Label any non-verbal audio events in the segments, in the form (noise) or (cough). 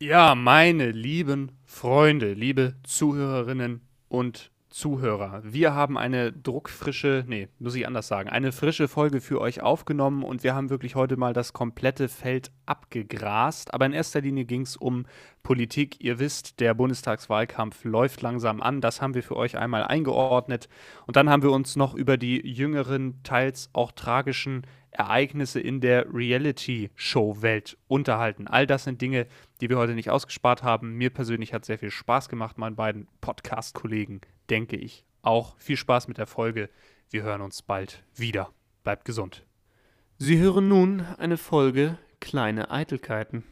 Ja, meine lieben Freunde, liebe Zuhörerinnen und Zuhörer, wir haben eine druckfrische, nee, muss ich anders sagen, eine frische Folge für euch aufgenommen und wir haben wirklich heute mal das komplette Feld abgegrast. Aber in erster Linie ging es um Politik. Ihr wisst, der Bundestagswahlkampf läuft langsam an. Das haben wir für euch einmal eingeordnet. Und dann haben wir uns noch über die jüngeren, teils auch tragischen Ereignisse in der Reality-Show-Welt unterhalten. All das sind Dinge, die wir heute nicht ausgespart haben. Mir persönlich hat sehr viel Spaß gemacht, meinen beiden Podcast-Kollegen, denke ich. Auch viel Spaß mit der Folge. Wir hören uns bald wieder. Bleibt gesund. Sie hören nun eine Folge Kleine Eitelkeiten.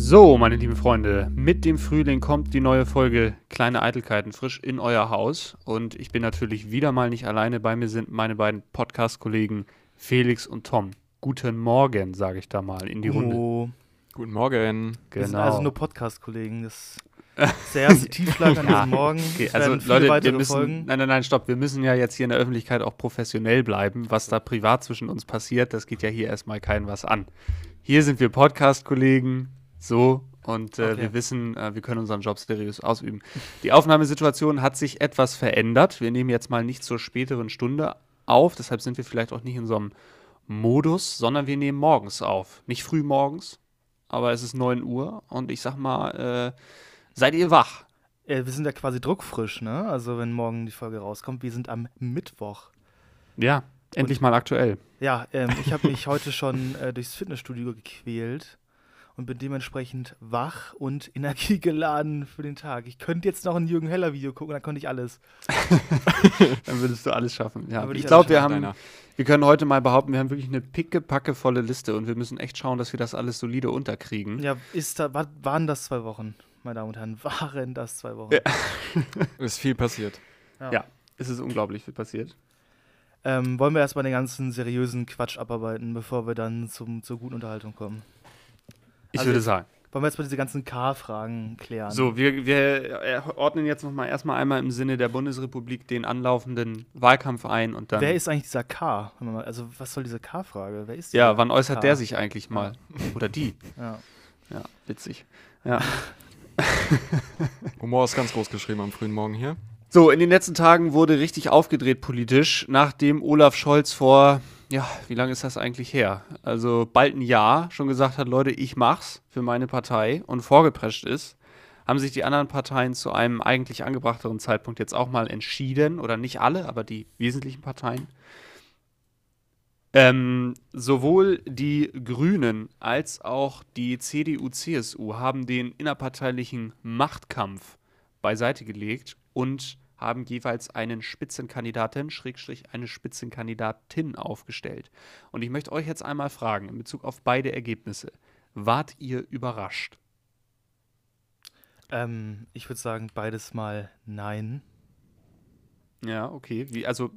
So, meine lieben Freunde, mit dem Frühling kommt die neue Folge Kleine Eitelkeiten frisch in euer Haus. Und ich bin natürlich wieder mal nicht alleine. Bei mir sind meine beiden Podcast-Kollegen Felix und Tom. Guten Morgen, sage ich da mal in die Runde. Oh, Guten Morgen. wir sind Genau. also nur Podcast-Kollegen. Das (laughs) ist der erste Tiefschlag an Ja, diesem Morgen. Okay, also Leute, wir müssen, Folgen. nein, nein, nein, stopp, wir müssen ja jetzt hier in der Öffentlichkeit auch professionell bleiben. Was da privat zwischen uns passiert, das geht ja hier erstmal keinen was an. Hier sind wir Podcast-Kollegen, so, und äh, Okay. wir wissen, äh, wir können unseren Job seriös ausüben. Die Aufnahmesituation hat sich etwas verändert. Wir nehmen jetzt mal nicht zur späteren Stunde auf, deshalb sind wir vielleicht auch nicht in so einem Modus, sondern wir nehmen morgens auf. Nicht früh morgens, aber es ist 9 Uhr und ich sag mal, äh, seid ihr wach? Äh, wir sind ja quasi druckfrisch, ne? Also wenn morgen die Folge rauskommt. Wir sind am Mittwoch. Ja, endlich mal aktuell. Ja, ähm, ich habe mich (laughs) heute schon äh, durchs Fitnessstudio gequält und bin dementsprechend wach und (laughs) energiegeladen für den Tag. Ich könnte jetzt noch ein Jürgen Heller Video gucken, dann konnte ich alles. (laughs) Dann würdest du alles schaffen. Ja, ich ich glaube, wir haben, deiner. wir können heute mal behaupten, wir haben wirklich eine pickepackevolle Liste und wir müssen echt schauen, dass wir das alles solide unterkriegen. Ja, ist da, war, waren das zwei Wochen, meine Damen und Herren? (laughs) Waren das zwei Wochen? Ja. Ist viel passiert. Ja. Es ist unglaublich viel passiert. Ähm, wollen wir erstmal den ganzen seriösen Quatsch abarbeiten, bevor wir dann zum, zur guten Unterhaltung kommen? Ich Also würde jetzt- sagen. Wollen wir erstmal diese ganzen K-Fragen klären? So, wir, wir äh, ordnen jetzt noch mal erstmal einmal im Sinne der Bundesrepublik den anlaufenden Wahlkampf ein und dann. Wer ist eigentlich dieser K? Mal- Also, was soll diese K-Frage? Wer ist ja, wann äußert K? der sich eigentlich mal? Oder die? Ja. Ja, witzig. Ja. (laughs) Humor ist ganz groß geschrieben am frühen Morgen hier. So, in den letzten Tagen wurde richtig aufgedreht politisch, nachdem Olaf Scholz vor, ja, wie lange ist das eigentlich her? Also bald ein Jahr schon gesagt hat, Leute, ich mach's für meine Partei und vorgeprescht ist, haben sich die anderen Parteien zu einem eigentlich angebrachteren Zeitpunkt jetzt auch mal entschieden, oder nicht alle, aber die wesentlichen Parteien. Ähm, sowohl die Grünen als auch die CDU-CSU haben den innerparteilichen Machtkampf beiseite gelegt und haben jeweils einen Spitzenkandidaten, Schrägstrich eine Spitzenkandidatin aufgestellt. Und ich möchte euch jetzt einmal fragen, in Bezug auf beide Ergebnisse, wart ihr überrascht? Ähm, ich würde sagen, beides mal nein. Ja, okay. Wie, also,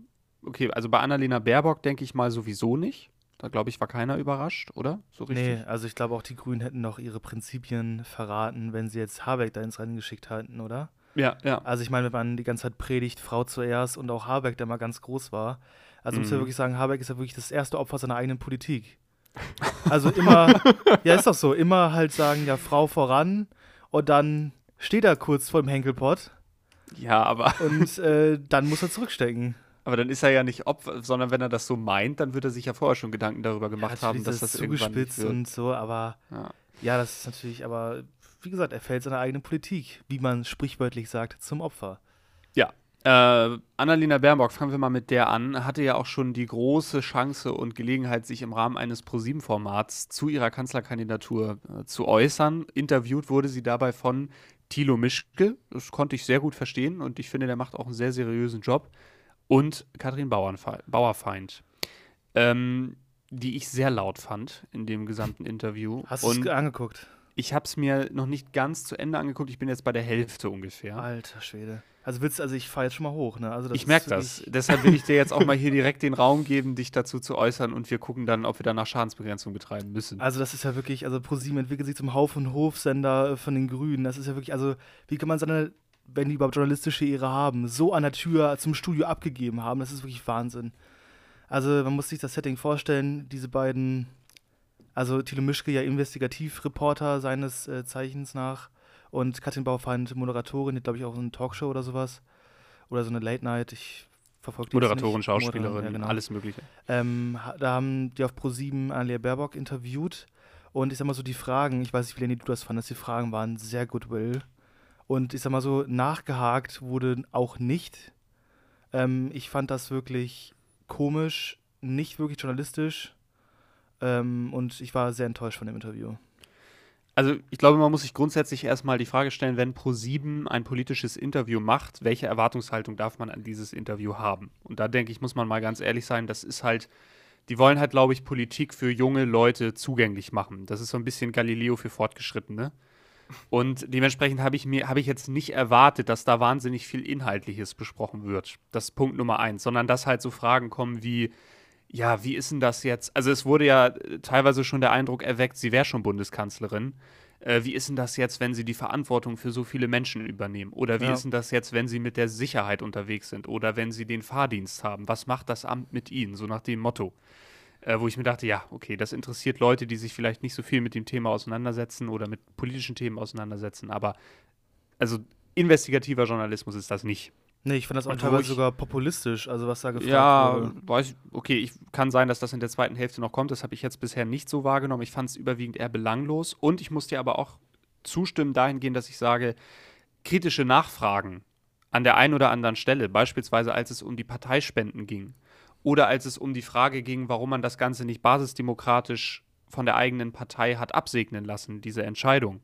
okay, also bei Annalena Baerbock denke ich mal sowieso nicht. Da glaube ich, war keiner überrascht, oder? So richtig? Nee, also ich glaube auch die Grünen hätten noch ihre Prinzipien verraten, wenn sie jetzt Habeck da ins Rennen geschickt hätten, oder? Ja, ja. Also ich meine, wenn man die ganze Zeit predigt, Frau zuerst und auch Habeck, der mal ganz groß war. Also muss ja Mhm. wirklich sagen, Habeck ist ja wirklich das erste Opfer seiner eigenen Politik. Also immer, (laughs) ja ist doch so, immer halt sagen, ja Frau voran und dann steht er kurz vor dem Henkelpott Ja, aber, (laughs) und äh, dann muss er zurückstecken. aber dann ist er ja nicht Opfer, sondern wenn er das so meint, dann wird er sich ja vorher schon Gedanken darüber gemacht ja, haben, dass das ist irgendwann nicht zugespitzt wird. und so, aber Ja. ja, das ist natürlich, aber wie gesagt, er fällt seiner eigenen Politik, wie man sprichwörtlich sagt, zum Opfer. Ja. Äh, Annalena Baerbock, fangen wir mal mit der an, hatte ja auch schon die große Chance und Gelegenheit, sich im Rahmen eines ProSieben-Formats zu ihrer Kanzlerkandidatur äh, zu äußern. Interviewt wurde sie dabei von Thilo Mischke. Das konnte ich sehr gut verstehen und ich finde, der macht auch einen sehr seriösen Job. Und Katrin Bauernfe Bauerfeind, ähm, die ich sehr laut fand in dem gesamten Interview. Hast du es angeguckt? Ich habe es mir noch nicht ganz zu Ende angeguckt. Ich bin jetzt bei der Hälfte ungefähr. Alter Schwede. Also willst also ich fahre jetzt schon mal hoch, ne? Also ich merke das. Deshalb will ich dir jetzt auch mal hier direkt den Raum geben, dich dazu zu äußern und wir gucken dann, ob wir danach Schadensbegrenzung betreiben müssen. Also das ist ja wirklich, also ProSieben entwickelt sich zum Hauf- und Hofsender von den Grünen. Das ist ja wirklich, also wie kann man seine, wenn die überhaupt journalistische Ehre haben, so an der Tür zum Studio abgegeben haben, das ist wirklich Wahnsinn. Also man muss sich das Setting vorstellen, diese beiden, also Thilo Mischke ja Investigativreporter seines äh, Zeichens nach und Katrin Baufand, Moderatorin, die glaube ich auch so eine Talkshow oder sowas. Oder so eine Late Night. Ich verfolge die Moderatorin, Schauspielerin, ja, genau. alles Mögliche. Ähm, da haben die auf Pro7 Annalena Baerbock interviewt. Und ich sag mal so, die Fragen, ich weiß nicht, wie Lenny du das fandest, die Fragen waren sehr goodwill. Und ich sag mal so, nachgehakt wurde auch nicht. Ähm, ich fand das wirklich komisch, nicht wirklich journalistisch. Ähm, und ich war sehr enttäuscht von dem Interview also ich glaube, man muss sich grundsätzlich erstmal die Frage stellen, wenn Pro7 ein politisches Interview macht, welche Erwartungshaltung darf man an dieses Interview haben? Und da denke ich, muss man mal ganz ehrlich sein, das ist halt, die wollen halt, glaube ich, Politik für junge Leute zugänglich machen. Das ist so ein bisschen Galileo für Fortgeschrittene. Und dementsprechend habe ich mir, habe ich jetzt nicht erwartet, dass da wahnsinnig viel Inhaltliches besprochen wird. Das ist Punkt Nummer eins, sondern dass halt so Fragen kommen wie, ja, wie ist denn das jetzt? Also es wurde ja äh, teilweise schon der Eindruck erweckt, sie wäre schon Bundeskanzlerin. Äh, wie ist denn das jetzt, wenn sie die Verantwortung für so viele Menschen übernehmen? Oder wie ja. ist denn das jetzt, wenn sie mit der Sicherheit unterwegs sind? Oder wenn sie den Fahrdienst haben? Was macht das Amt mit ihnen? So nach dem Motto. Äh, wo ich mir dachte, ja, okay, das interessiert Leute, die sich vielleicht nicht so viel mit dem Thema auseinandersetzen oder mit politischen Themen auseinandersetzen. Aber also investigativer Journalismus ist das nicht. Nee, ich fand das auch und teilweise sogar populistisch, also was da gefragt ja, wurde. Ja, weiß okay, ich kann sein, dass das in der zweiten Hälfte noch kommt. Das habe ich jetzt bisher nicht so wahrgenommen. Ich fand es überwiegend eher belanglos. Und ich muss dir aber auch zustimmen dahingehend, dass ich sage, kritische Nachfragen an der einen oder anderen Stelle, beispielsweise als es um die Parteispenden ging oder als es um die Frage ging, warum man das Ganze nicht basisdemokratisch von der eigenen Partei hat absegnen lassen, diese Entscheidung.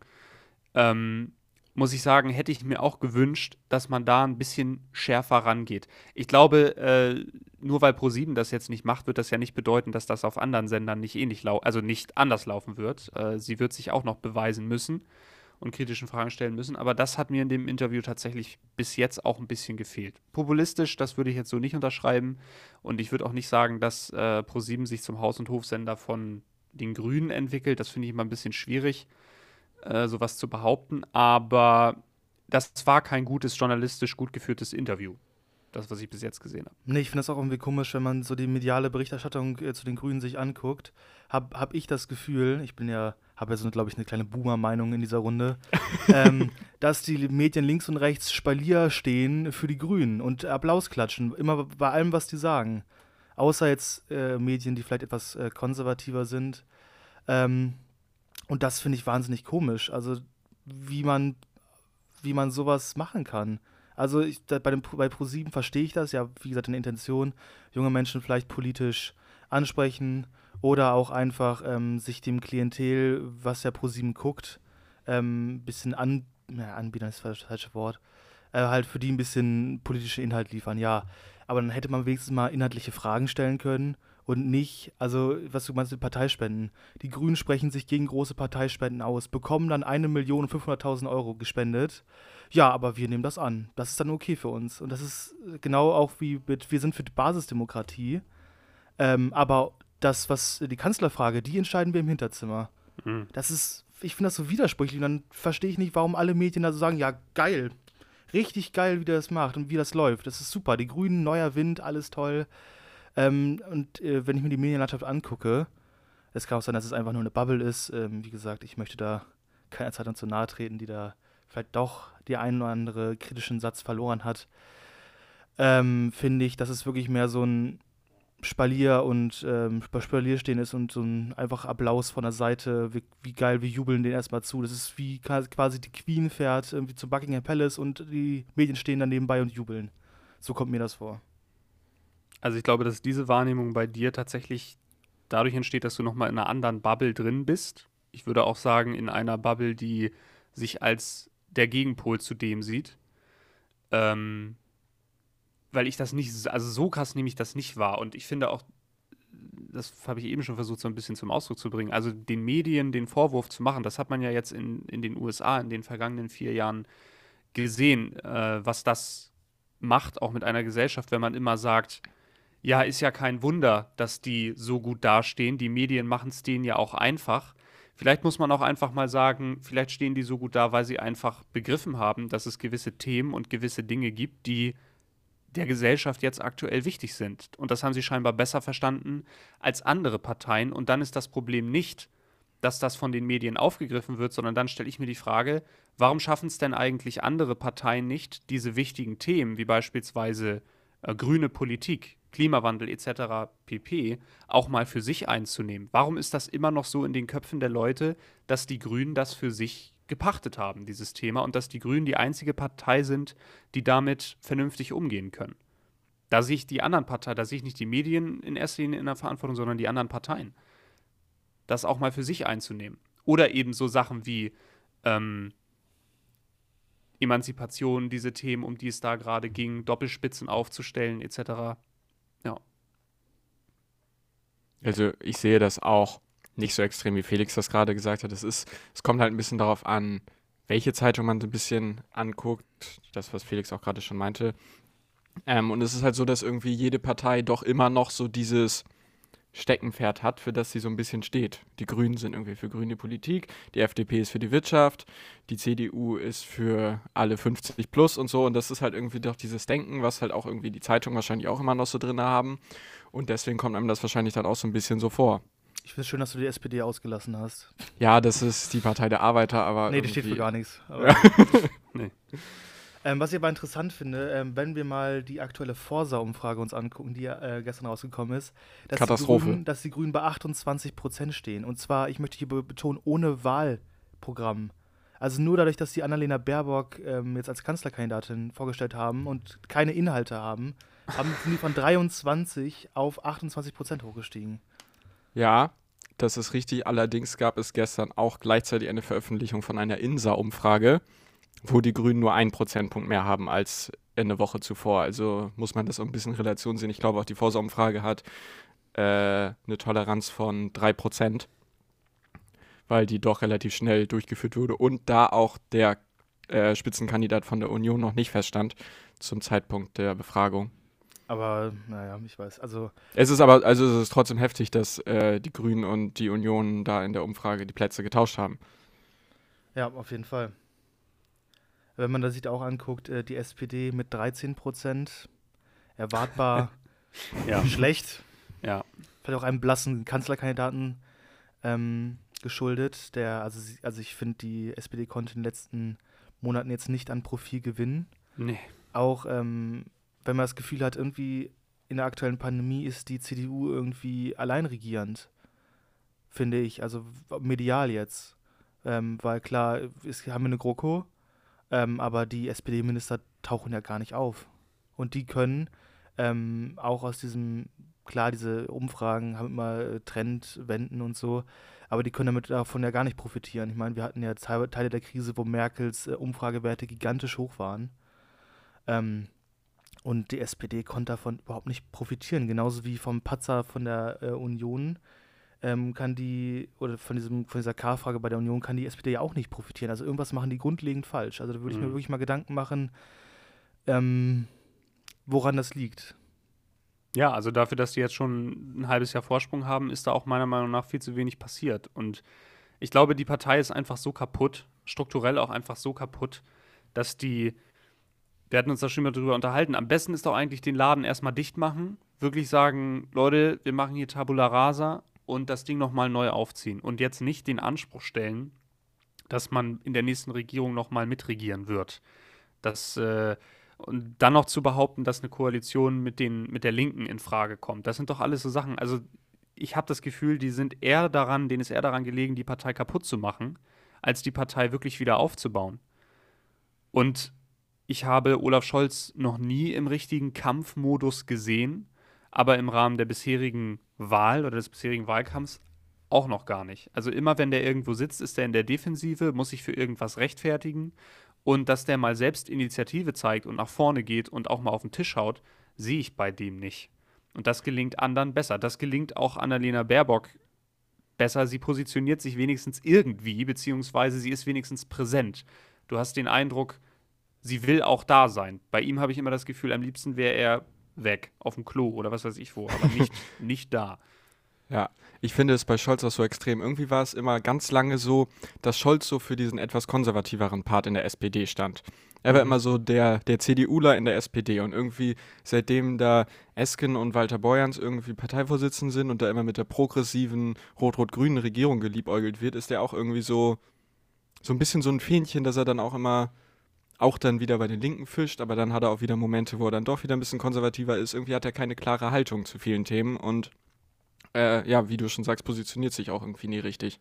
Ähm, muss ich sagen, hätte ich mir auch gewünscht, dass man da ein bisschen schärfer rangeht. Ich glaube, äh, nur weil Pro7 das jetzt nicht macht, wird das ja nicht bedeuten, dass das auf anderen Sendern nicht ähnlich lau also nicht anders laufen wird. Äh, sie wird sich auch noch beweisen müssen und kritischen Fragen stellen müssen. Aber das hat mir in dem Interview tatsächlich bis jetzt auch ein bisschen gefehlt. Populistisch, das würde ich jetzt so nicht unterschreiben. Und ich würde auch nicht sagen, dass äh, Pro7 sich zum Haus- und Hofsender von den Grünen entwickelt. Das finde ich immer ein bisschen schwierig äh, sowas zu behaupten, aber das war kein gutes, journalistisch gut geführtes Interview. Das, was ich bis jetzt gesehen habe. Nee, ich finde das auch irgendwie komisch, wenn man so die mediale Berichterstattung äh, zu den Grünen sich anguckt. Habe hab ich das Gefühl, ich bin ja, habe ja so, glaube ich, eine kleine Boomer-Meinung in dieser Runde, (laughs) ähm, dass die Medien links und rechts Spalier stehen für die Grünen und Applaus klatschen, immer bei allem, was die sagen. Außer jetzt äh, Medien, die vielleicht etwas äh, konservativer sind. Ähm, und das finde ich wahnsinnig komisch. Also, wie man, wie man sowas machen kann. Also, ich, da, bei, dem, bei Pro7 verstehe ich das, ja, wie gesagt, eine Intention, junge Menschen vielleicht politisch ansprechen oder auch einfach ähm, sich dem Klientel, was ja Pro7 guckt, ein ähm, bisschen an, ja, anbieten, ist das falsche Wort, äh, halt für die ein bisschen politischen Inhalt liefern, ja. Aber dann hätte man wenigstens mal inhaltliche Fragen stellen können und nicht, also was du meinst mit Parteispenden. Die Grünen sprechen sich gegen große Parteispenden aus, bekommen dann eine Million 500.000 Euro gespendet. Ja, aber wir nehmen das an. Das ist dann okay für uns. Und das ist genau auch wie mit, wir sind für die Basisdemokratie. Ähm, aber das, was die Kanzlerfrage, die entscheiden wir im Hinterzimmer. Mhm. Das ist, ich finde das so widersprüchlich. Und dann verstehe ich nicht, warum alle Medien da so sagen, ja, geil. Richtig geil, wie der das macht und wie das läuft. Das ist super. Die Grünen, neuer Wind, alles toll. Ähm, und äh, wenn ich mir die Medienlandschaft angucke, es kann auch sein, dass es einfach nur eine Bubble ist. Ähm, wie gesagt, ich möchte da keiner Zeitung zu nahe treten, die da vielleicht doch die ein oder andere kritischen Satz verloren hat. Ähm, finde ich, dass es wirklich mehr so ein Spalier und ähm, Spalier stehen ist und so ein einfach Applaus von der Seite, wie, wie, geil, wir jubeln den erstmal zu. Das ist wie quasi die Queen fährt irgendwie zum Buckingham Palace und die Medien stehen dann nebenbei und jubeln. So kommt mir das vor. Also ich glaube, dass diese Wahrnehmung bei dir tatsächlich dadurch entsteht, dass du nochmal in einer anderen Bubble drin bist. Ich würde auch sagen, in einer Bubble, die sich als der Gegenpol zu dem sieht. Ähm, weil ich das nicht, also so krass nehme ich das nicht wahr. Und ich finde auch, das habe ich eben schon versucht, so ein bisschen zum Ausdruck zu bringen, also den Medien den Vorwurf zu machen, das hat man ja jetzt in, in den USA in den vergangenen vier Jahren gesehen, äh, was das macht, auch mit einer Gesellschaft, wenn man immer sagt, ja, ist ja kein Wunder, dass die so gut dastehen. Die Medien machen es denen ja auch einfach. Vielleicht muss man auch einfach mal sagen, vielleicht stehen die so gut da, weil sie einfach begriffen haben, dass es gewisse Themen und gewisse Dinge gibt, die der Gesellschaft jetzt aktuell wichtig sind. Und das haben sie scheinbar besser verstanden als andere Parteien. Und dann ist das Problem nicht, dass das von den Medien aufgegriffen wird, sondern dann stelle ich mir die Frage, warum schaffen es denn eigentlich andere Parteien nicht, diese wichtigen Themen, wie beispielsweise äh, grüne Politik, Klimawandel etc. pp. auch mal für sich einzunehmen? Warum ist das immer noch so in den Köpfen der Leute, dass die Grünen das für sich gepachtet haben, dieses Thema, und dass die Grünen die einzige Partei sind, die damit vernünftig umgehen können? Da sehe ich die anderen Parteien, da sehe ich nicht die Medien in erster Linie in der Verantwortung, sondern die anderen Parteien. Das auch mal für sich einzunehmen. Oder eben so Sachen wie ähm, Emanzipation, diese Themen, um die es da gerade ging, Doppelspitzen aufzustellen, etc. Ja. Also ich sehe das auch nicht so extrem, wie Felix das gerade gesagt hat. Es, ist, es kommt halt ein bisschen darauf an, welche Zeitung man so ein bisschen anguckt. Das, was Felix auch gerade schon meinte. Ähm, und es ist halt so, dass irgendwie jede Partei doch immer noch so dieses Steckenpferd hat, für das sie so ein bisschen steht. Die Grünen sind irgendwie für grüne Politik, die FDP ist für die Wirtschaft, die CDU ist für alle 50 plus und so. Und das ist halt irgendwie doch dieses Denken, was halt auch irgendwie die Zeitungen wahrscheinlich auch immer noch so drin haben. Und deswegen kommt einem das wahrscheinlich dann auch so ein bisschen so vor. Ich finde es schön, dass du die SPD ausgelassen hast. Ja, das ist die Partei der Arbeiter, aber. Nee, die steht für gar nichts. (laughs) nee. Ähm, was ich aber interessant finde, ähm, wenn wir mal die aktuelle Forsa-Umfrage uns angucken, die äh, gestern rausgekommen ist, dass Katastrophe. Die Grünen, dass die Grünen bei 28 Prozent stehen. Und zwar, ich möchte hier betonen, ohne Wahlprogramm. Also nur dadurch, dass die Annalena Baerbock ähm, jetzt als Kanzlerkandidatin vorgestellt haben und keine Inhalte haben, haben die von 23 auf 28 Prozent hochgestiegen. Ja, das ist richtig. Allerdings gab es gestern auch gleichzeitig eine Veröffentlichung von einer INSA-Umfrage, wo die Grünen nur einen Prozentpunkt mehr haben als eine Woche zuvor. Also muss man das auch ein bisschen in Relation sehen. Ich glaube, auch die Vorsorumfrage hat äh, eine Toleranz von 3 Prozent, weil die doch relativ schnell durchgeführt wurde und da auch der äh, Spitzenkandidat von der Union noch nicht feststand zum Zeitpunkt der Befragung. Aber naja, ich weiß. Also es ist aber, also es ist trotzdem heftig, dass äh, die Grünen und die Union da in der Umfrage die Plätze getauscht haben. Ja, auf jeden Fall. Wenn man das sich auch anguckt, äh, die SPD mit 13 Prozent, erwartbar (laughs) ja. schlecht. Ja. Vielleicht auch einem blassen Kanzlerkandidaten ähm, geschuldet. Der, also, also ich finde, die SPD konnte in den letzten Monaten jetzt nicht an Profil gewinnen. Nee. Auch ähm, wenn man das Gefühl hat, irgendwie in der aktuellen Pandemie ist die CDU irgendwie alleinregierend, finde ich, also medial jetzt. Ähm, weil klar, es, haben wir eine GroKo, ähm, aber die SPD-Minister tauchen ja gar nicht auf. Und die können ähm, auch aus diesem, klar, diese Umfragen haben immer äh, Trendwenden und so, aber die können damit davon ja gar nicht profitieren. Ich meine, wir hatten ja Teile der Krise, wo Merkels äh, Umfragewerte gigantisch hoch waren. Ähm, und die SPD konnte davon überhaupt nicht profitieren. Genauso wie vom Patzer von der äh, Union ähm, kann die, oder von, diesem, von dieser K-Frage bei der Union kann die SPD ja auch nicht profitieren. Also irgendwas machen die grundlegend falsch. Also da würde ich mir mhm. wirklich mal Gedanken machen, ähm, woran das liegt. Ja, also dafür, dass die jetzt schon ein halbes Jahr Vorsprung haben, ist da auch meiner Meinung nach viel zu wenig passiert. Und ich glaube, die Partei ist einfach so kaputt, strukturell auch einfach so kaputt, dass die wir hatten uns da schon mal drüber unterhalten. Am besten ist doch eigentlich den Laden erstmal dicht machen, wirklich sagen, Leute, wir machen hier Tabula Rasa und das Ding nochmal neu aufziehen und jetzt nicht den Anspruch stellen, dass man in der nächsten Regierung nochmal mitregieren wird. Das, äh, und dann noch zu behaupten, dass eine Koalition mit, den, mit der Linken in Frage kommt. Das sind doch alles so Sachen. Also ich habe das Gefühl, die sind eher daran, denen ist eher daran gelegen, die Partei kaputt zu machen, als die Partei wirklich wieder aufzubauen. Und ich habe Olaf Scholz noch nie im richtigen Kampfmodus gesehen, aber im Rahmen der bisherigen Wahl oder des bisherigen Wahlkampfs auch noch gar nicht. Also immer wenn der irgendwo sitzt, ist er in der Defensive, muss sich für irgendwas rechtfertigen und dass der mal selbst Initiative zeigt und nach vorne geht und auch mal auf den Tisch haut, sehe ich bei dem nicht. Und das gelingt anderen besser. Das gelingt auch Annalena Baerbock besser. Sie positioniert sich wenigstens irgendwie, beziehungsweise sie ist wenigstens präsent. Du hast den Eindruck, sie will auch da sein. Bei ihm habe ich immer das Gefühl, am liebsten wäre er weg, auf dem Klo oder was weiß ich wo, aber nicht, (laughs) nicht da. Ja, ich finde es bei Scholz auch so extrem. Irgendwie war es immer ganz lange so, dass Scholz so für diesen etwas konservativeren Part in der SPD stand. Er war Mhm. immer so der, der CDUler in der SPD und irgendwie seitdem da Esken und Walter Borjans irgendwie Parteivorsitzenden sind und da immer mit der progressiven rot-rot-grünen Regierung geliebäugelt wird, ist er auch irgendwie so, so ein bisschen so ein Fähnchen, dass er dann auch immer auch dann wieder bei den Linken fischt, aber dann hat er auch wieder Momente, wo er dann doch wieder ein bisschen konservativer ist. Irgendwie hat er keine klare Haltung zu vielen Themen und äh, ja, wie du schon sagst, positioniert sich auch irgendwie nie richtig.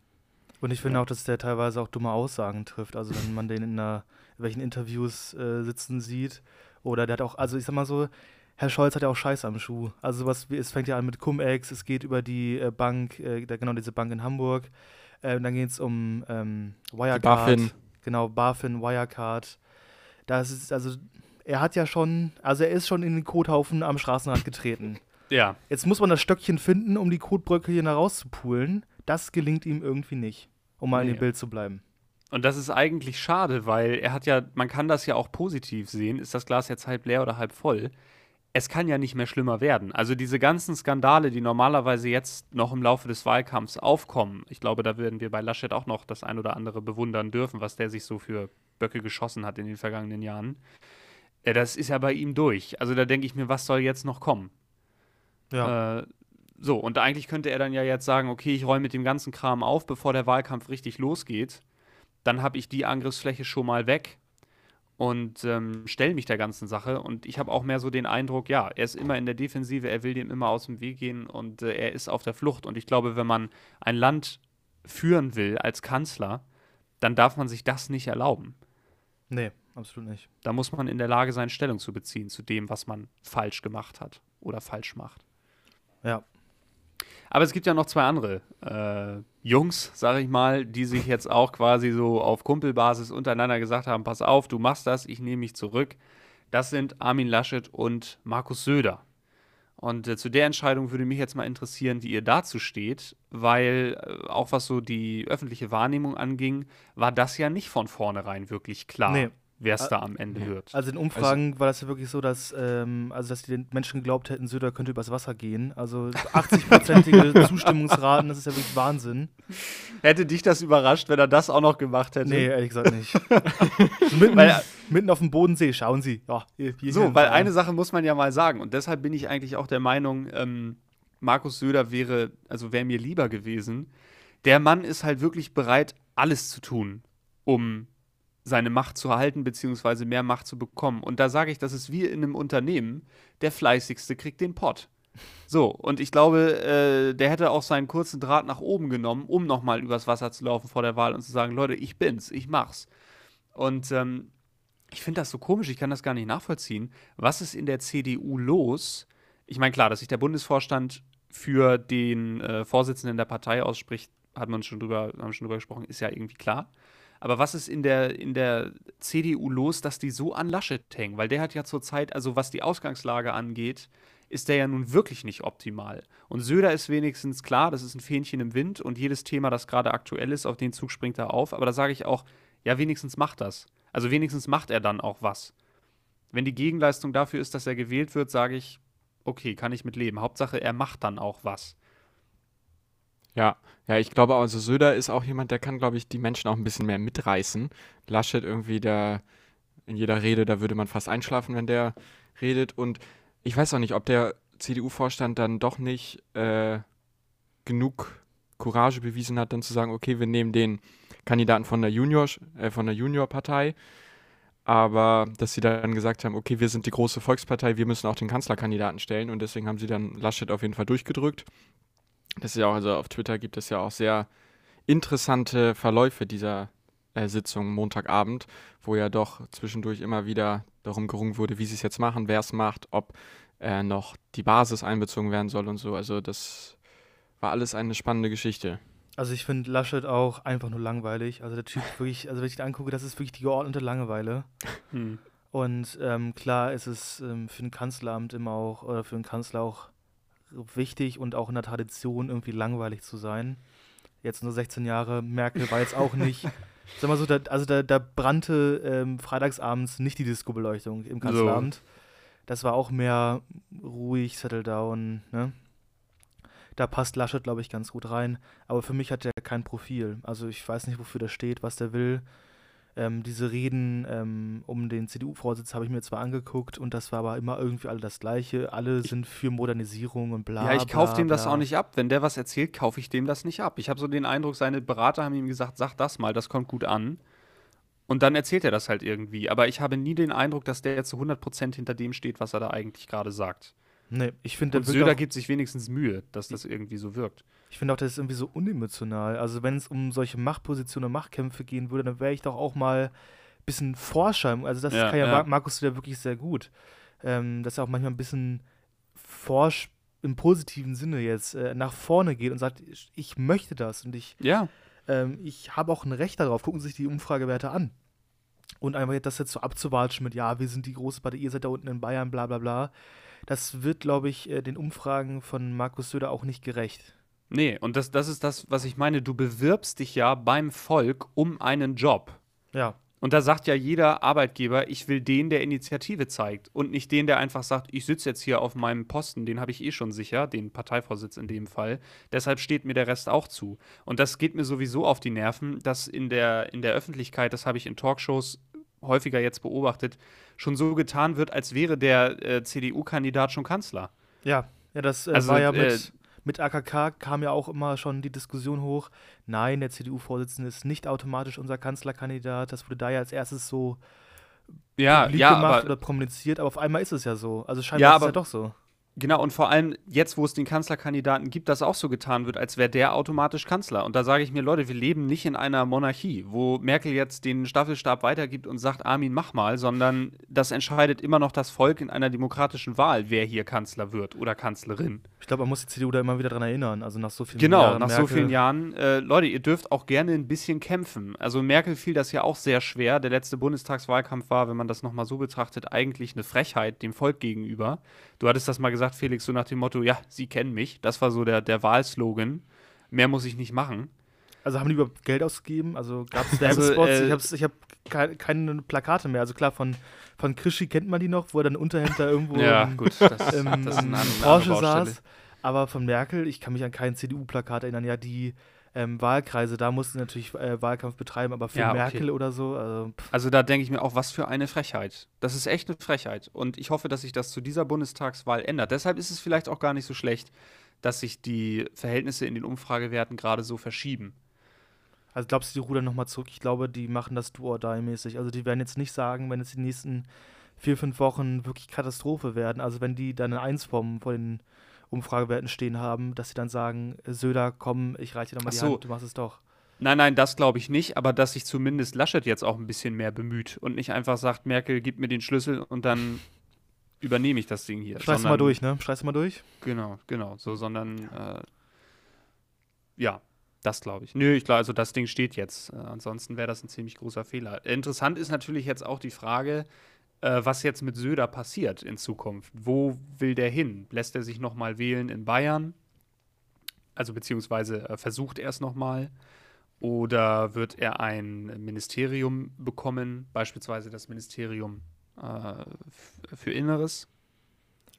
Und ich finde auch, dass der teilweise auch dumme Aussagen trifft. Also wenn man den in, einer, in welchen Interviews äh, sitzen sieht. Oder der hat auch, also ich sag mal so, Herr Scholz hat ja auch Scheiß am Schuh. Also sowas es fängt ja an mit Cum-Ex, es geht über die äh, Bank, äh, genau diese Bank in Hamburg. Äh, dann geht es um ähm, Wirecard. BaFin. Genau, BaFin, Wirecard. Das ist, also er hat ja schon, also er ist schon in den Kothaufen am Straßenrand getreten. Ja, Jetzt muss man das Stöckchen finden, um die Kotbröckelchen da rauszupulen. Das gelingt ihm irgendwie nicht, um mal in Nee. dem Bild zu bleiben. Und das ist eigentlich schade, weil er hat ja, man kann das ja auch positiv sehen. Ist das Glas jetzt halb leer oder halb voll? Es kann ja nicht mehr schlimmer werden. Also diese ganzen Skandale, die normalerweise jetzt noch im Laufe des Wahlkampfs aufkommen, ich glaube, da werden wir bei Laschet auch noch das ein oder andere bewundern dürfen, was der sich so für Böcke geschossen hat in den vergangenen Jahren. Äh, Das ist ja bei ihm durch. Also da denke ich mir, was soll jetzt noch kommen? Ja. Äh, so, und eigentlich könnte er dann ja jetzt sagen, okay, ich räume mit dem ganzen Kram auf, bevor der Wahlkampf richtig losgeht. Dann habe ich die Angriffsfläche schon mal weg und ähm, stelle mich der ganzen Sache. Und ich habe auch mehr so den Eindruck, ja, er ist immer in der Defensive, er will dem immer aus dem Weg gehen und äh, er ist auf der Flucht. Und ich glaube, wenn man ein Land führen will als Kanzler, dann darf man sich das nicht erlauben. Nee, absolut nicht. Da muss man in der Lage sein, Stellung zu beziehen zu dem, was man falsch gemacht hat oder falsch macht. Ja. Aber es gibt ja noch zwei andere äh, Jungs, sag ich mal, die sich jetzt auch quasi so auf Kumpelbasis untereinander gesagt haben: Pass auf, du machst das, ich nehme mich zurück. Das sind Armin Laschet und Markus Söder. Und äh, zu der Entscheidung würde mich jetzt mal interessieren, wie ihr dazu steht, weil äh, auch was so die öffentliche Wahrnehmung anging, war das ja nicht von vornherein wirklich klar, Nee. Wer es da am Ende wird. Also in Umfragen war das ja wirklich so, dass, ähm, also dass die den Menschen geglaubt hätten, Söder könnte übers Wasser gehen. Also 80-prozentige (laughs) Zustimmungsraten, das ist ja wirklich Wahnsinn. Hätte dich das überrascht, wenn er das auch noch gemacht hätte? Nee, ehrlich gesagt nicht. (laughs) mitten, Weil- mitten auf dem Bodensee, schauen Sie. Ja, hier, hier So, weil eine Sache muss man ja mal sagen und deshalb bin ich eigentlich auch der Meinung, ähm, Markus Söder wäre, also wäre mir lieber gewesen. Der Mann ist halt wirklich bereit, alles zu tun, um seine Macht zu erhalten, beziehungsweise mehr Macht zu bekommen. Und da sage ich, das ist wie in einem Unternehmen, der Fleißigste kriegt den Pott. So, und ich glaube, äh, der hätte auch seinen kurzen Draht nach oben genommen, um nochmal übers Wasser zu laufen vor der Wahl und zu sagen, Leute, ich bin's, ich mach's. Und ähm, ich finde das so komisch, ich kann das gar nicht nachvollziehen. Was ist in der CDU los? Ich meine, klar, dass sich der Bundesvorstand für den äh, Vorsitzenden der Partei ausspricht, hat man schon drüber, haben schon drüber gesprochen, ist ja irgendwie klar. Aber was ist in der, in der CDU los, dass die so an Laschet hängen? Weil der hat ja zurzeit, also was die Ausgangslage angeht, ist der ja nun wirklich nicht optimal. Und Söder ist wenigstens klar, das ist ein Fähnchen im Wind und jedes Thema, das gerade aktuell ist, auf den Zug springt er auf. Aber da sage ich auch, ja, wenigstens macht das. Also wenigstens macht er dann auch was. Wenn die Gegenleistung dafür ist, dass er gewählt wird, sage ich, okay, kann ich mit leben. Hauptsache, er macht dann auch was. Ja, ja, ich glaube, also Söder ist auch jemand, der kann, glaube ich, die Menschen auch ein bisschen mehr mitreißen. Laschet irgendwie, der in jeder Rede, da würde man fast einschlafen, wenn der redet. Und ich weiß auch nicht, ob der CDU-Vorstand dann doch nicht äh, genug Courage bewiesen hat, dann zu sagen, okay, wir nehmen den Kandidaten von der Junior, äh, von der Juniorpartei. Aber dass sie dann gesagt haben, okay, wir sind die große Volkspartei, wir müssen auch den Kanzlerkandidaten stellen und deswegen haben sie dann Laschet auf jeden Fall durchgedrückt. Das ist ja auch, also auf Twitter gibt es ja auch sehr interessante Verläufe dieser äh, Sitzung Montagabend, wo ja doch zwischendurch immer wieder darum gerungen wurde, wie sie es jetzt machen, wer es macht, ob äh, noch die Basis einbezogen werden soll und so. Also das war alles eine spannende Geschichte. Also ich finde Laschet auch einfach nur langweilig. Also der Typ wirklich, also wenn ich den angucke, das ist wirklich die geordnete Langeweile. (laughs) Hm. Und ähm, klar ist es ähm, für ein Kanzleramt immer auch, oder für einen Kanzler auch wichtig und auch in der Tradition irgendwie langweilig zu sein. Jetzt nur 16 Jahre, Merkel war jetzt auch nicht (laughs) Sag mal so, da, also da, da brannte ähm, freitagsabends nicht die Disco-Beleuchtung im Kanzleramt. Das war auch mehr ruhig, settle down, ne? Da passt Laschet, glaube ich, ganz gut rein. Aber für mich hat er kein Profil. Also ich weiß nicht, wofür der steht, was der will. Ähm, diese Reden ähm, um den CDU-Vorsitz habe ich mir zwar angeguckt und das war aber immer irgendwie alle das Gleiche. Alle sind für Modernisierung und bla. Ja, ich kaufe bla, dem das bla. auch nicht ab. Wenn der was erzählt, kaufe ich dem das nicht ab. Ich habe so den Eindruck, seine Berater haben ihm gesagt, sag das mal, das kommt gut an. Und dann erzählt er das halt irgendwie. Aber ich habe nie den Eindruck, dass der jetzt zu 100% hinter dem steht, was er da eigentlich gerade sagt. Nee, ich finde, Söder gibt sich wenigstens Mühe, dass das irgendwie so wirkt. Ich finde auch, das ist irgendwie so unemotional. Also wenn es um solche Machtpositionen und Machtkämpfe gehen würde, dann wäre ich doch auch mal ein bisschen Forscher. Also das Ja, kann ja, ja. Mar- Markus Söder wirklich sehr gut. Ähm, dass er auch manchmal ein bisschen forsch im positiven Sinne jetzt äh, nach vorne geht und sagt, ich, ich möchte das und ich, Ja, ähm, ich habe auch ein Recht darauf. Gucken Sie sich die Umfragewerte an. Und einfach das jetzt so abzuwatschen mit, ja, wir sind die große Partei, ihr seid da unten in Bayern, bla bla bla. Das wird, glaube ich, äh, den Umfragen von Markus Söder auch nicht gerecht. nee. Und das, das ist das, was ich meine. Du bewirbst dich ja beim Volk um einen Job. Ja, Und da sagt ja jeder Arbeitgeber, ich will den, der Initiative zeigt und nicht den, der einfach sagt, ich sitze jetzt hier auf meinem Posten, den habe ich eh schon sicher, den Parteivorsitz in dem Fall. Deshalb steht mir der Rest auch zu. Und das geht mir sowieso auf die Nerven, dass in der, in der Öffentlichkeit, das habe ich in Talkshows häufiger jetzt beobachtet, schon so getan wird, als wäre der äh, CDU-Kandidat schon Kanzler. Ja, ja, das äh, Also, war ja äh, mit, mit AKK kam ja auch immer schon die Diskussion hoch. Nein, der CDU-Vorsitzende ist nicht automatisch unser Kanzlerkandidat. Das wurde da ja als erstes so Ja, ja, gemacht aber oder kommuniziert, aber auf einmal ist es ja so. Also scheinbar Ja, ist es ja aber- doch so. Genau, und vor allem jetzt, wo es den Kanzlerkandidaten gibt, dass auch so getan wird, als wäre der automatisch Kanzler. Und da sage ich mir, Leute, wir leben nicht in einer Monarchie, wo Merkel jetzt den Staffelstab weitergibt und sagt, Armin, mach mal, sondern das entscheidet immer noch das Volk in einer demokratischen Wahl, wer hier Kanzler wird oder Kanzlerin. Ich glaube, man muss die CDU da immer wieder dran erinnern. Also nach so vielen Genau, Jahren nach so Merkel- vielen Jahren. Äh, Leute, ihr dürft auch gerne ein bisschen kämpfen. Also Merkel fiel das ja auch sehr schwer. Der letzte Bundestagswahlkampf war, wenn man das nochmal so betrachtet, eigentlich eine Frechheit dem Volk gegenüber. Du hattest das mal gesagt, Felix, so nach dem Motto, ja, Sie kennen mich. Das war so der, der Wahlslogan. Mehr muss ich nicht machen. Also haben die überhaupt Geld ausgegeben? Also gab (laughs) es Also, Werbespots? äh, ich habe hab keine, Plakate mehr. Also klar, von, von Krischi kennt man die noch, wo er dann Unterhemd da (laughs) irgendwo im, gut, das, im, das eine Porsche saß. Aber von Merkel, ich kann mich an kein CDU-Plakat erinnern. Ja, die ähm, Wahlkreise, da mussten natürlich äh, Wahlkampf betreiben, aber für Ja, okay. Merkel oder so, also, Also da denke ich mir auch, was für eine Frechheit. Das ist echt eine Frechheit. Und ich hoffe, dass sich das zu dieser Bundestagswahl ändert. Deshalb ist es vielleicht auch gar nicht so schlecht, dass sich die Verhältnisse in den Umfragewerten gerade so verschieben. also glaubst du, die rudern nochmal zurück? Ich glaube, die machen das do or die mäßig. Also die werden jetzt nicht sagen, wenn jetzt die nächsten vier, fünf Wochen wirklich Katastrophe werden, also wenn die dann eine Eins vom, vor den Umfragewerten stehen haben, dass sie dann sagen, Söder, komm, ich reiche dir doch mal Ach die so. Hand, du machst es doch. Nein, nein, das glaube ich nicht, aber dass sich zumindest Laschet jetzt auch ein bisschen mehr bemüht und nicht einfach sagt, Merkel, gib mir den Schlüssel und dann (laughs) übernehme ich das Ding hier. Schreist sondern- mal durch, ne? Schreist mal durch? Genau, genau. So, sondern äh, ja, das glaube ich. Nö, ich glaube, also das Ding steht jetzt. Äh, ansonsten wäre das ein ziemlich großer Fehler. Interessant ist natürlich jetzt auch die Frage, äh, was jetzt mit Söder passiert in Zukunft. Wo will der hin? Lässt er sich nochmal wählen in Bayern? Also beziehungsweise äh, versucht er es nochmal? Oder wird er ein Ministerium bekommen, beispielsweise das Ministerium äh, für Inneres?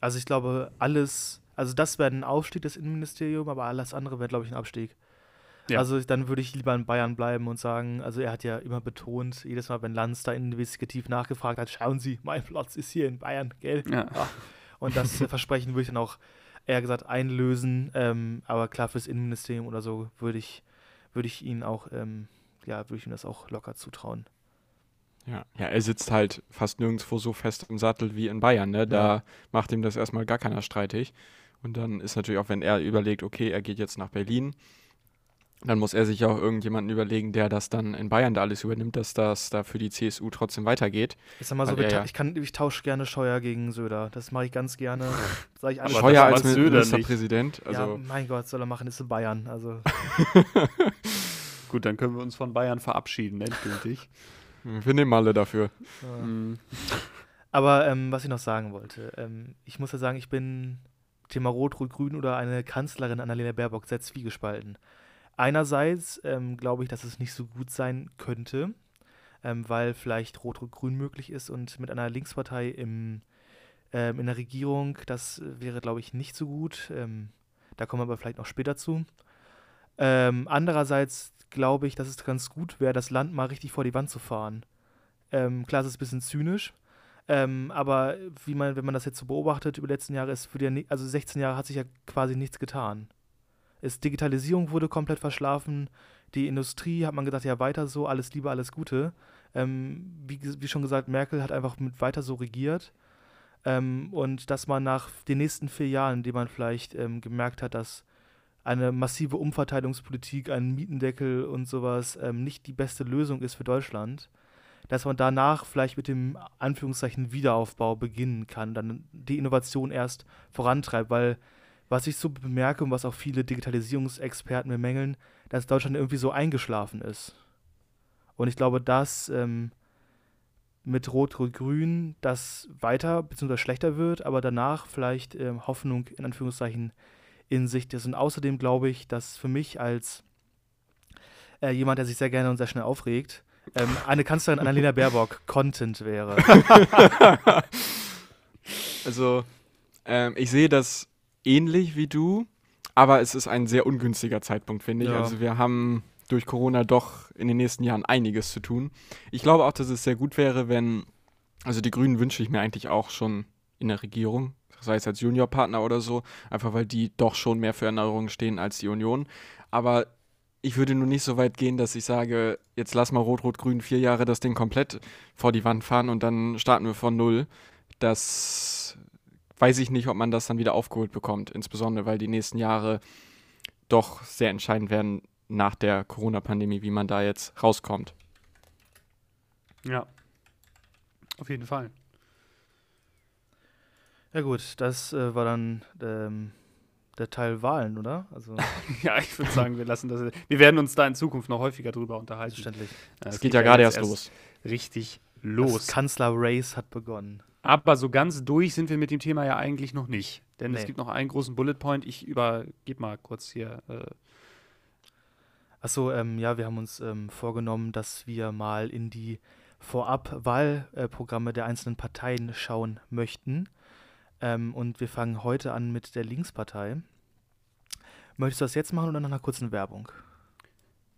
Also ich glaube, alles, also das wäre ein Aufstieg des Innenministeriums, aber alles andere wäre, glaube ich, ein Abstieg. Ja. Also dann würde ich lieber in Bayern bleiben und sagen, also er hat ja immer betont, jedes Mal, wenn Lanz da investigativ nachgefragt hat, schauen Sie, mein Platz ist hier in Bayern, gell? Ja. Und das äh, Versprechen würde ich dann auch eher gesagt einlösen. Ähm, aber klar, fürs Innenministerium oder so würde ich, würde ich ihn auch, ähm, ja, würde ich ihm das auch locker zutrauen. Ja. ja, er sitzt halt fast nirgendwo so fest im Sattel wie in Bayern. Ne? Da Ja. macht ihm das erstmal gar keiner streitig. Und dann ist natürlich auch, wenn er überlegt, okay, er geht jetzt nach Berlin, dann muss er sich auch irgendjemanden überlegen, der das dann in Bayern da alles übernimmt, dass das da für die CSU trotzdem weitergeht. Ich sag mal so, er ja- ich, kann, ich tausche gerne Scheuer gegen Söder. Das mache ich ganz gerne. (laughs) Sag ich Scheuer als. Ministerpräsident. ja, Also, mein Gott, soll er machen, ist in Bayern. Also (laughs) Gut, dann können wir uns von Bayern verabschieden, endgültig. (laughs) wir nehmen alle dafür. Mhm. Aber ähm, was ich noch sagen wollte, ähm, ich muss ja sagen, ich bin Thema Rot, Rot, Grün oder eine Kanzlerin Annalena Baerbock sehr zwiegespalten. Einerseits ähm, glaube ich, dass es nicht so gut sein könnte, ähm, weil vielleicht Rot-Rot-Grün möglich ist und mit einer Linkspartei im, ähm, in der Regierung, das wäre, glaube ich, nicht so gut. Ähm, da kommen wir aber vielleicht noch später zu. Ähm, andererseits glaube ich, dass es ganz gut wäre, das Land mal richtig vor die Wand zu fahren. Ähm, klar, es ist ein bisschen zynisch, ähm, aber wie man, wenn man das jetzt so beobachtet über die letzten Jahre, ist für die, also 16 Jahre hat sich ja quasi nichts getan. Ist, Digitalisierung wurde komplett verschlafen, die Industrie hat man gesagt, ja weiter so, alles Liebe, alles Gute. Ähm, wie, wie, schon gesagt, Merkel hat einfach mit weiter so regiert. Ähm, und dass man nach den nächsten vier Jahren, die man vielleicht ähm, gemerkt hat, dass eine massive Umverteilungspolitik, ein Mietendeckel und sowas ähm, nicht die beste Lösung ist für Deutschland, dass man danach vielleicht mit dem Anführungszeichen Wiederaufbau beginnen kann, dann die Innovation erst vorantreibt, weil was ich so bemerke und was auch viele Digitalisierungsexperten bemängeln, dass Deutschland irgendwie so eingeschlafen ist. Und ich glaube, dass ähm, mit Rot-Rot-Grün das weiter bzw. schlechter wird, aber danach vielleicht ähm, Hoffnung in Anführungszeichen in Sicht ist. Und außerdem glaube ich, dass für mich als äh, jemand, der sich sehr gerne und sehr schnell aufregt, ähm, eine Kanzlerin Annalena Baerbock (laughs) Content wäre. (laughs) also, ähm, ich sehe das ähnlich wie du, aber es ist ein sehr ungünstiger Zeitpunkt, finde ich. Ja. Also, wir haben durch Corona doch in den nächsten Jahren einiges zu tun. Ich glaube auch, dass es sehr gut wäre, wenn, also die Grünen wünsche ich mir eigentlich auch schon in der Regierung, sei es als Juniorpartner oder so, einfach weil die doch schon mehr für Erneuerungen stehen als die Union. Aber ich würde nur nicht so weit gehen, dass ich sage, jetzt lass mal Rot-Rot-Grün vier Jahre das Ding komplett vor die Wand fahren und dann starten wir von null. Das weiß ich nicht, ob man das dann wieder aufgeholt bekommt, insbesondere weil die nächsten Jahre doch sehr entscheidend werden nach der Corona-Pandemie, wie man da jetzt rauskommt. Ja, auf jeden Fall. Ja gut, das äh, war dann ähm, der Teil Wahlen, oder? Also (laughs) ja, ich würde sagen, wir lassen das. Wir werden uns da in Zukunft noch häufiger drüber unterhalten. Verständlich. Es geht, geht, ja gerade erst, erst los. Richtig los. Das Kanzler-Race hat begonnen. Aber so ganz durch sind wir mit dem Thema ja eigentlich noch nicht. Denn nee. es gibt noch einen großen Bullet Point. Ich übergebe mal kurz hier. Äh Achso, ähm, ja, wir haben uns ähm, vorgenommen, dass wir mal in die Vorab-Wahlprogramme der einzelnen Parteien schauen möchten. Ähm, und wir fangen heute an mit der Linkspartei. Möchtest du das jetzt machen oder nach einer kurzen Werbung?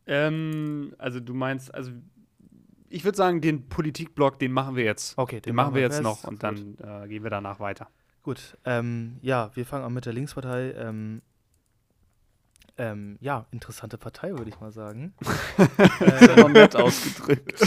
Ähm, also du meinst, also ich würde sagen, den Politikblock, den machen wir jetzt. Okay, den, den machen wir jetzt noch und dann äh, gehen wir danach weiter. Gut, ähm, ja, wir fangen an mit der Linkspartei. Ähm, ähm, ja, interessante Partei, würde ich mal sagen. (laughs) äh, nett ausgedrückt.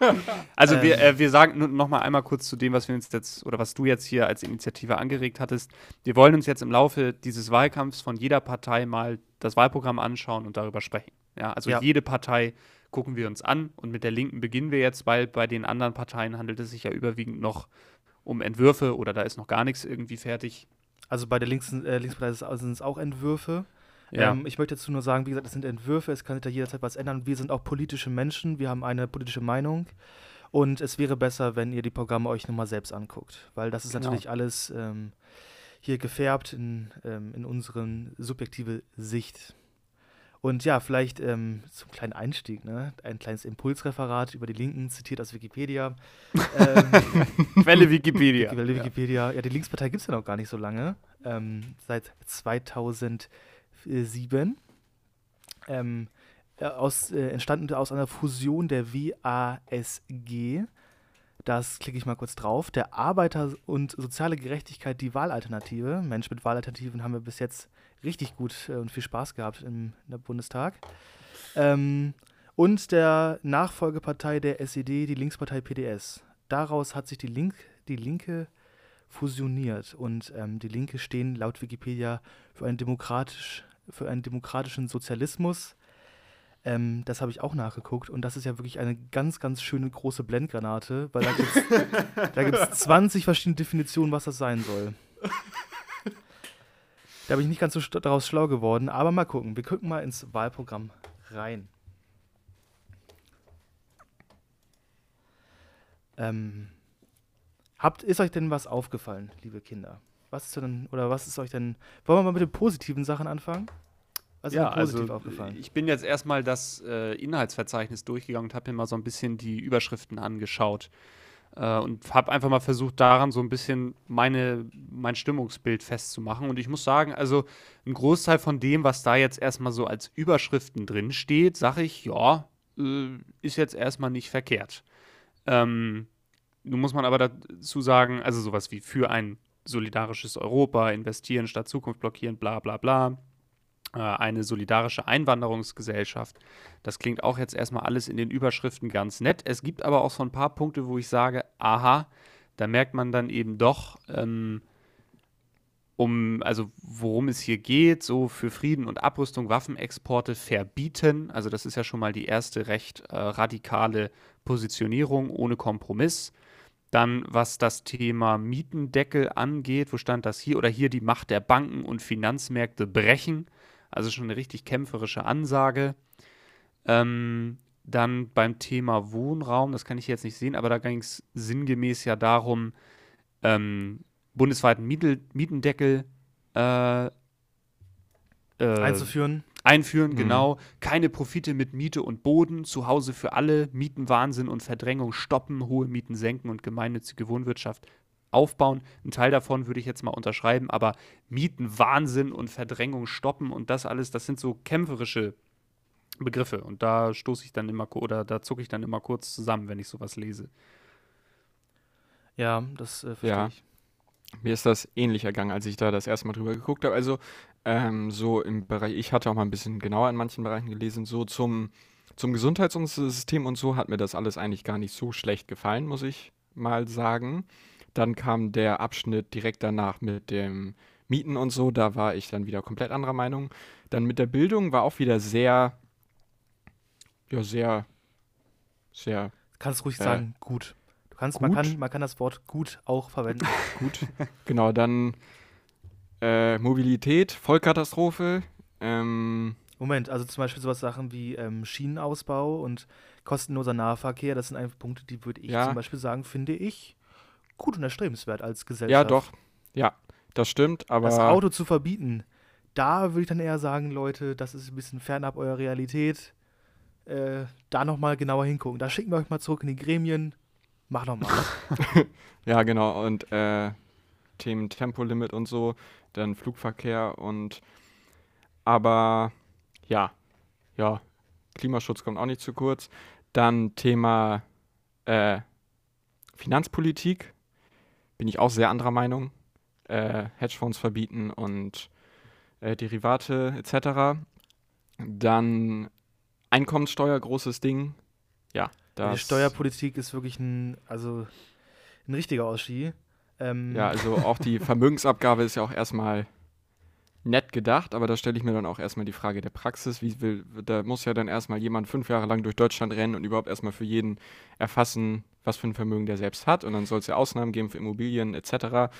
(laughs) also wir, ähm. äh, wir sagen noch mal einmal kurz zu dem, was wir uns jetzt oder was du jetzt hier als Initiative angeregt hattest. Wir wollen uns jetzt im Laufe dieses Wahlkampfs von jeder Partei mal das Wahlprogramm anschauen und darüber sprechen. Ja, also ja. jede Partei gucken wir uns an und mit der Linken beginnen wir jetzt, weil bei den anderen Parteien handelt es sich ja überwiegend noch um Entwürfe oder da ist noch gar nichts irgendwie fertig. Also bei der Links, äh, Linkspartei sind es auch Entwürfe. Ja. Ähm, ich möchte dazu nur sagen, wie gesagt, es sind Entwürfe, es kann sich da jederzeit was ändern. Wir sind auch politische Menschen, wir haben eine politische Meinung. Und es wäre besser, wenn ihr die Programme euch nochmal selbst anguckt, weil das ist genau. natürlich alles ähm, hier gefärbt in, ähm, in unsere subjektive Sicht. Und ja, vielleicht ähm, zum kleinen Einstieg, ne? ein kleines Impulsreferat über die Linken, zitiert aus Wikipedia. ähm, (laughs) Quelle Wikipedia. Quelle Wikipedia. Ja, die Linkspartei gibt es ja noch gar nicht so lange. Ähm, seit 2000 7 ähm, äh, aus, äh, entstanden aus einer Fusion der WASG. Das klicke ich mal kurz drauf. Der Arbeiter und soziale Gerechtigkeit, die Wahlalternative. Mensch, mit Wahlalternativen haben wir bis jetzt richtig gut äh, und viel Spaß gehabt im, Bundestag. Ähm, und der Nachfolgepartei der SED, die Linkspartei PDS. Daraus hat sich die, Link, die Linke fusioniert und ähm, die Linke stehen laut Wikipedia für ein demokratisch für einen demokratischen Sozialismus. Ähm, das habe ich auch nachgeguckt und das ist ja wirklich eine ganz, ganz schöne große Blendgranate, weil da gibt es 20 verschiedene Definitionen, was das sein soll. Da bin ich nicht ganz so daraus schlau geworden, aber mal gucken. Wir gucken mal ins Wahlprogramm rein. Ähm, habt, ist euch denn was aufgefallen, liebe Kinder? Was ist denn, oder was ist euch denn, wollen wir mal mit den positiven Sachen anfangen? Was ist ja, positiv also aufgefallen? ich bin jetzt erstmal das äh, Inhaltsverzeichnis durchgegangen und habe mir mal so ein bisschen die Überschriften angeschaut äh, und habe einfach mal versucht, daran so ein bisschen meine, mein Stimmungsbild festzumachen. Und ich muss sagen, also ein Großteil von dem, was da jetzt erstmal so als Überschriften drin steht, sage ich, ja, äh, ist jetzt erstmal nicht verkehrt. Ähm, nun muss man aber dazu sagen, also sowas wie für ein solidarisches Europa, investieren statt Zukunft blockieren, bla bla bla eine solidarische Einwanderungsgesellschaft. Das klingt auch jetzt erstmal alles in den Überschriften ganz nett. Es gibt aber auch so ein paar Punkte, wo ich sage, aha, da merkt man dann eben doch, ähm, um, also worum es hier geht, so für Frieden und Abrüstung Waffenexporte verbieten. Also das ist ja schon mal die erste recht äh, radikale Positionierung ohne Kompromiss. Dann, was das Thema Mietendeckel angeht, wo stand das hier? Oder hier die Macht der Banken und Finanzmärkte brechen. Also schon eine richtig kämpferische Ansage. Ähm, dann beim Thema Wohnraum, das kann ich jetzt nicht sehen, aber da ging es sinngemäß ja darum, ähm, bundesweiten Mietel, Mietendeckel äh, äh, Einzuführen. einführen, Mhm. genau. Keine Profite mit Miete und Boden, zu Hause für alle, Mietenwahnsinn und Verdrängung stoppen, hohe Mieten senken und gemeinnützige Wohnwirtschaft aufbauen. Ein Teil davon würde ich jetzt mal unterschreiben, aber Mietenwahnsinn und Verdrängung stoppen und das alles, das sind so kämpferische Begriffe und da stoße ich dann immer oder da zucke ich dann immer kurz zusammen, wenn ich sowas lese. Ja, das äh, verstehe Ja. ich. Mir ist das ähnlich ergangen, als ich da das erste Mal drüber geguckt habe. Also ähm, so im Bereich, ich hatte auch mal ein bisschen genauer in manchen Bereichen gelesen, so zum, zum Gesundheitssystem und so hat mir das alles eigentlich gar nicht so schlecht gefallen, muss ich mal sagen. Dann kam der Abschnitt direkt danach mit dem Mieten und so, da war ich dann wieder komplett anderer Meinung. Dann mit der Bildung war auch wieder sehr, ja, sehr, sehr Du kannst ruhig Äh, sagen, gut. Du kannst, Man, gut? kann, man kann das Wort gut auch verwenden. (laughs) gut. genau, dann äh, Mobilität, Vollkatastrophe. Ähm, Moment, also zum Beispiel sowas Sachen wie ähm, Schienenausbau und kostenloser Nahverkehr, das sind einfach Punkte, die würde ich Ja. zum Beispiel sagen, finde ich gut und erstrebenswert als Gesellschaft. ja, doch. Ja, das stimmt, aber Das Auto zu verbieten, da würde ich dann eher sagen, Leute, das ist ein bisschen fernab eurer Realität. Äh, da nochmal genauer hingucken. Da schicken wir euch mal zurück in die Gremien. Mach nochmal. (laughs) ja, genau. Und äh, Themen Tempolimit und so, dann Flugverkehr und aber ja, ja, Klimaschutz kommt auch nicht zu kurz. Dann Thema äh, Finanzpolitik, bin ich auch sehr anderer Meinung. Äh, Hedgefonds verbieten und äh, Derivate etc. Dann Einkommenssteuer, großes Ding. Ja, die das. Steuerpolitik ist wirklich ein, also ein richtiger Ausschie. Ähm, Ja, also auch die (laughs) Vermögensabgabe ist ja auch erstmal nett gedacht, aber da stelle ich mir dann auch erstmal die Frage der Praxis. Wie will, da muss ja dann erstmal jemand fünf Jahre lang durch Deutschland rennen und überhaupt erstmal für jeden erfassen, was für ein Vermögen der selbst hat. Und dann soll es ja Ausnahmen geben für Immobilien etc.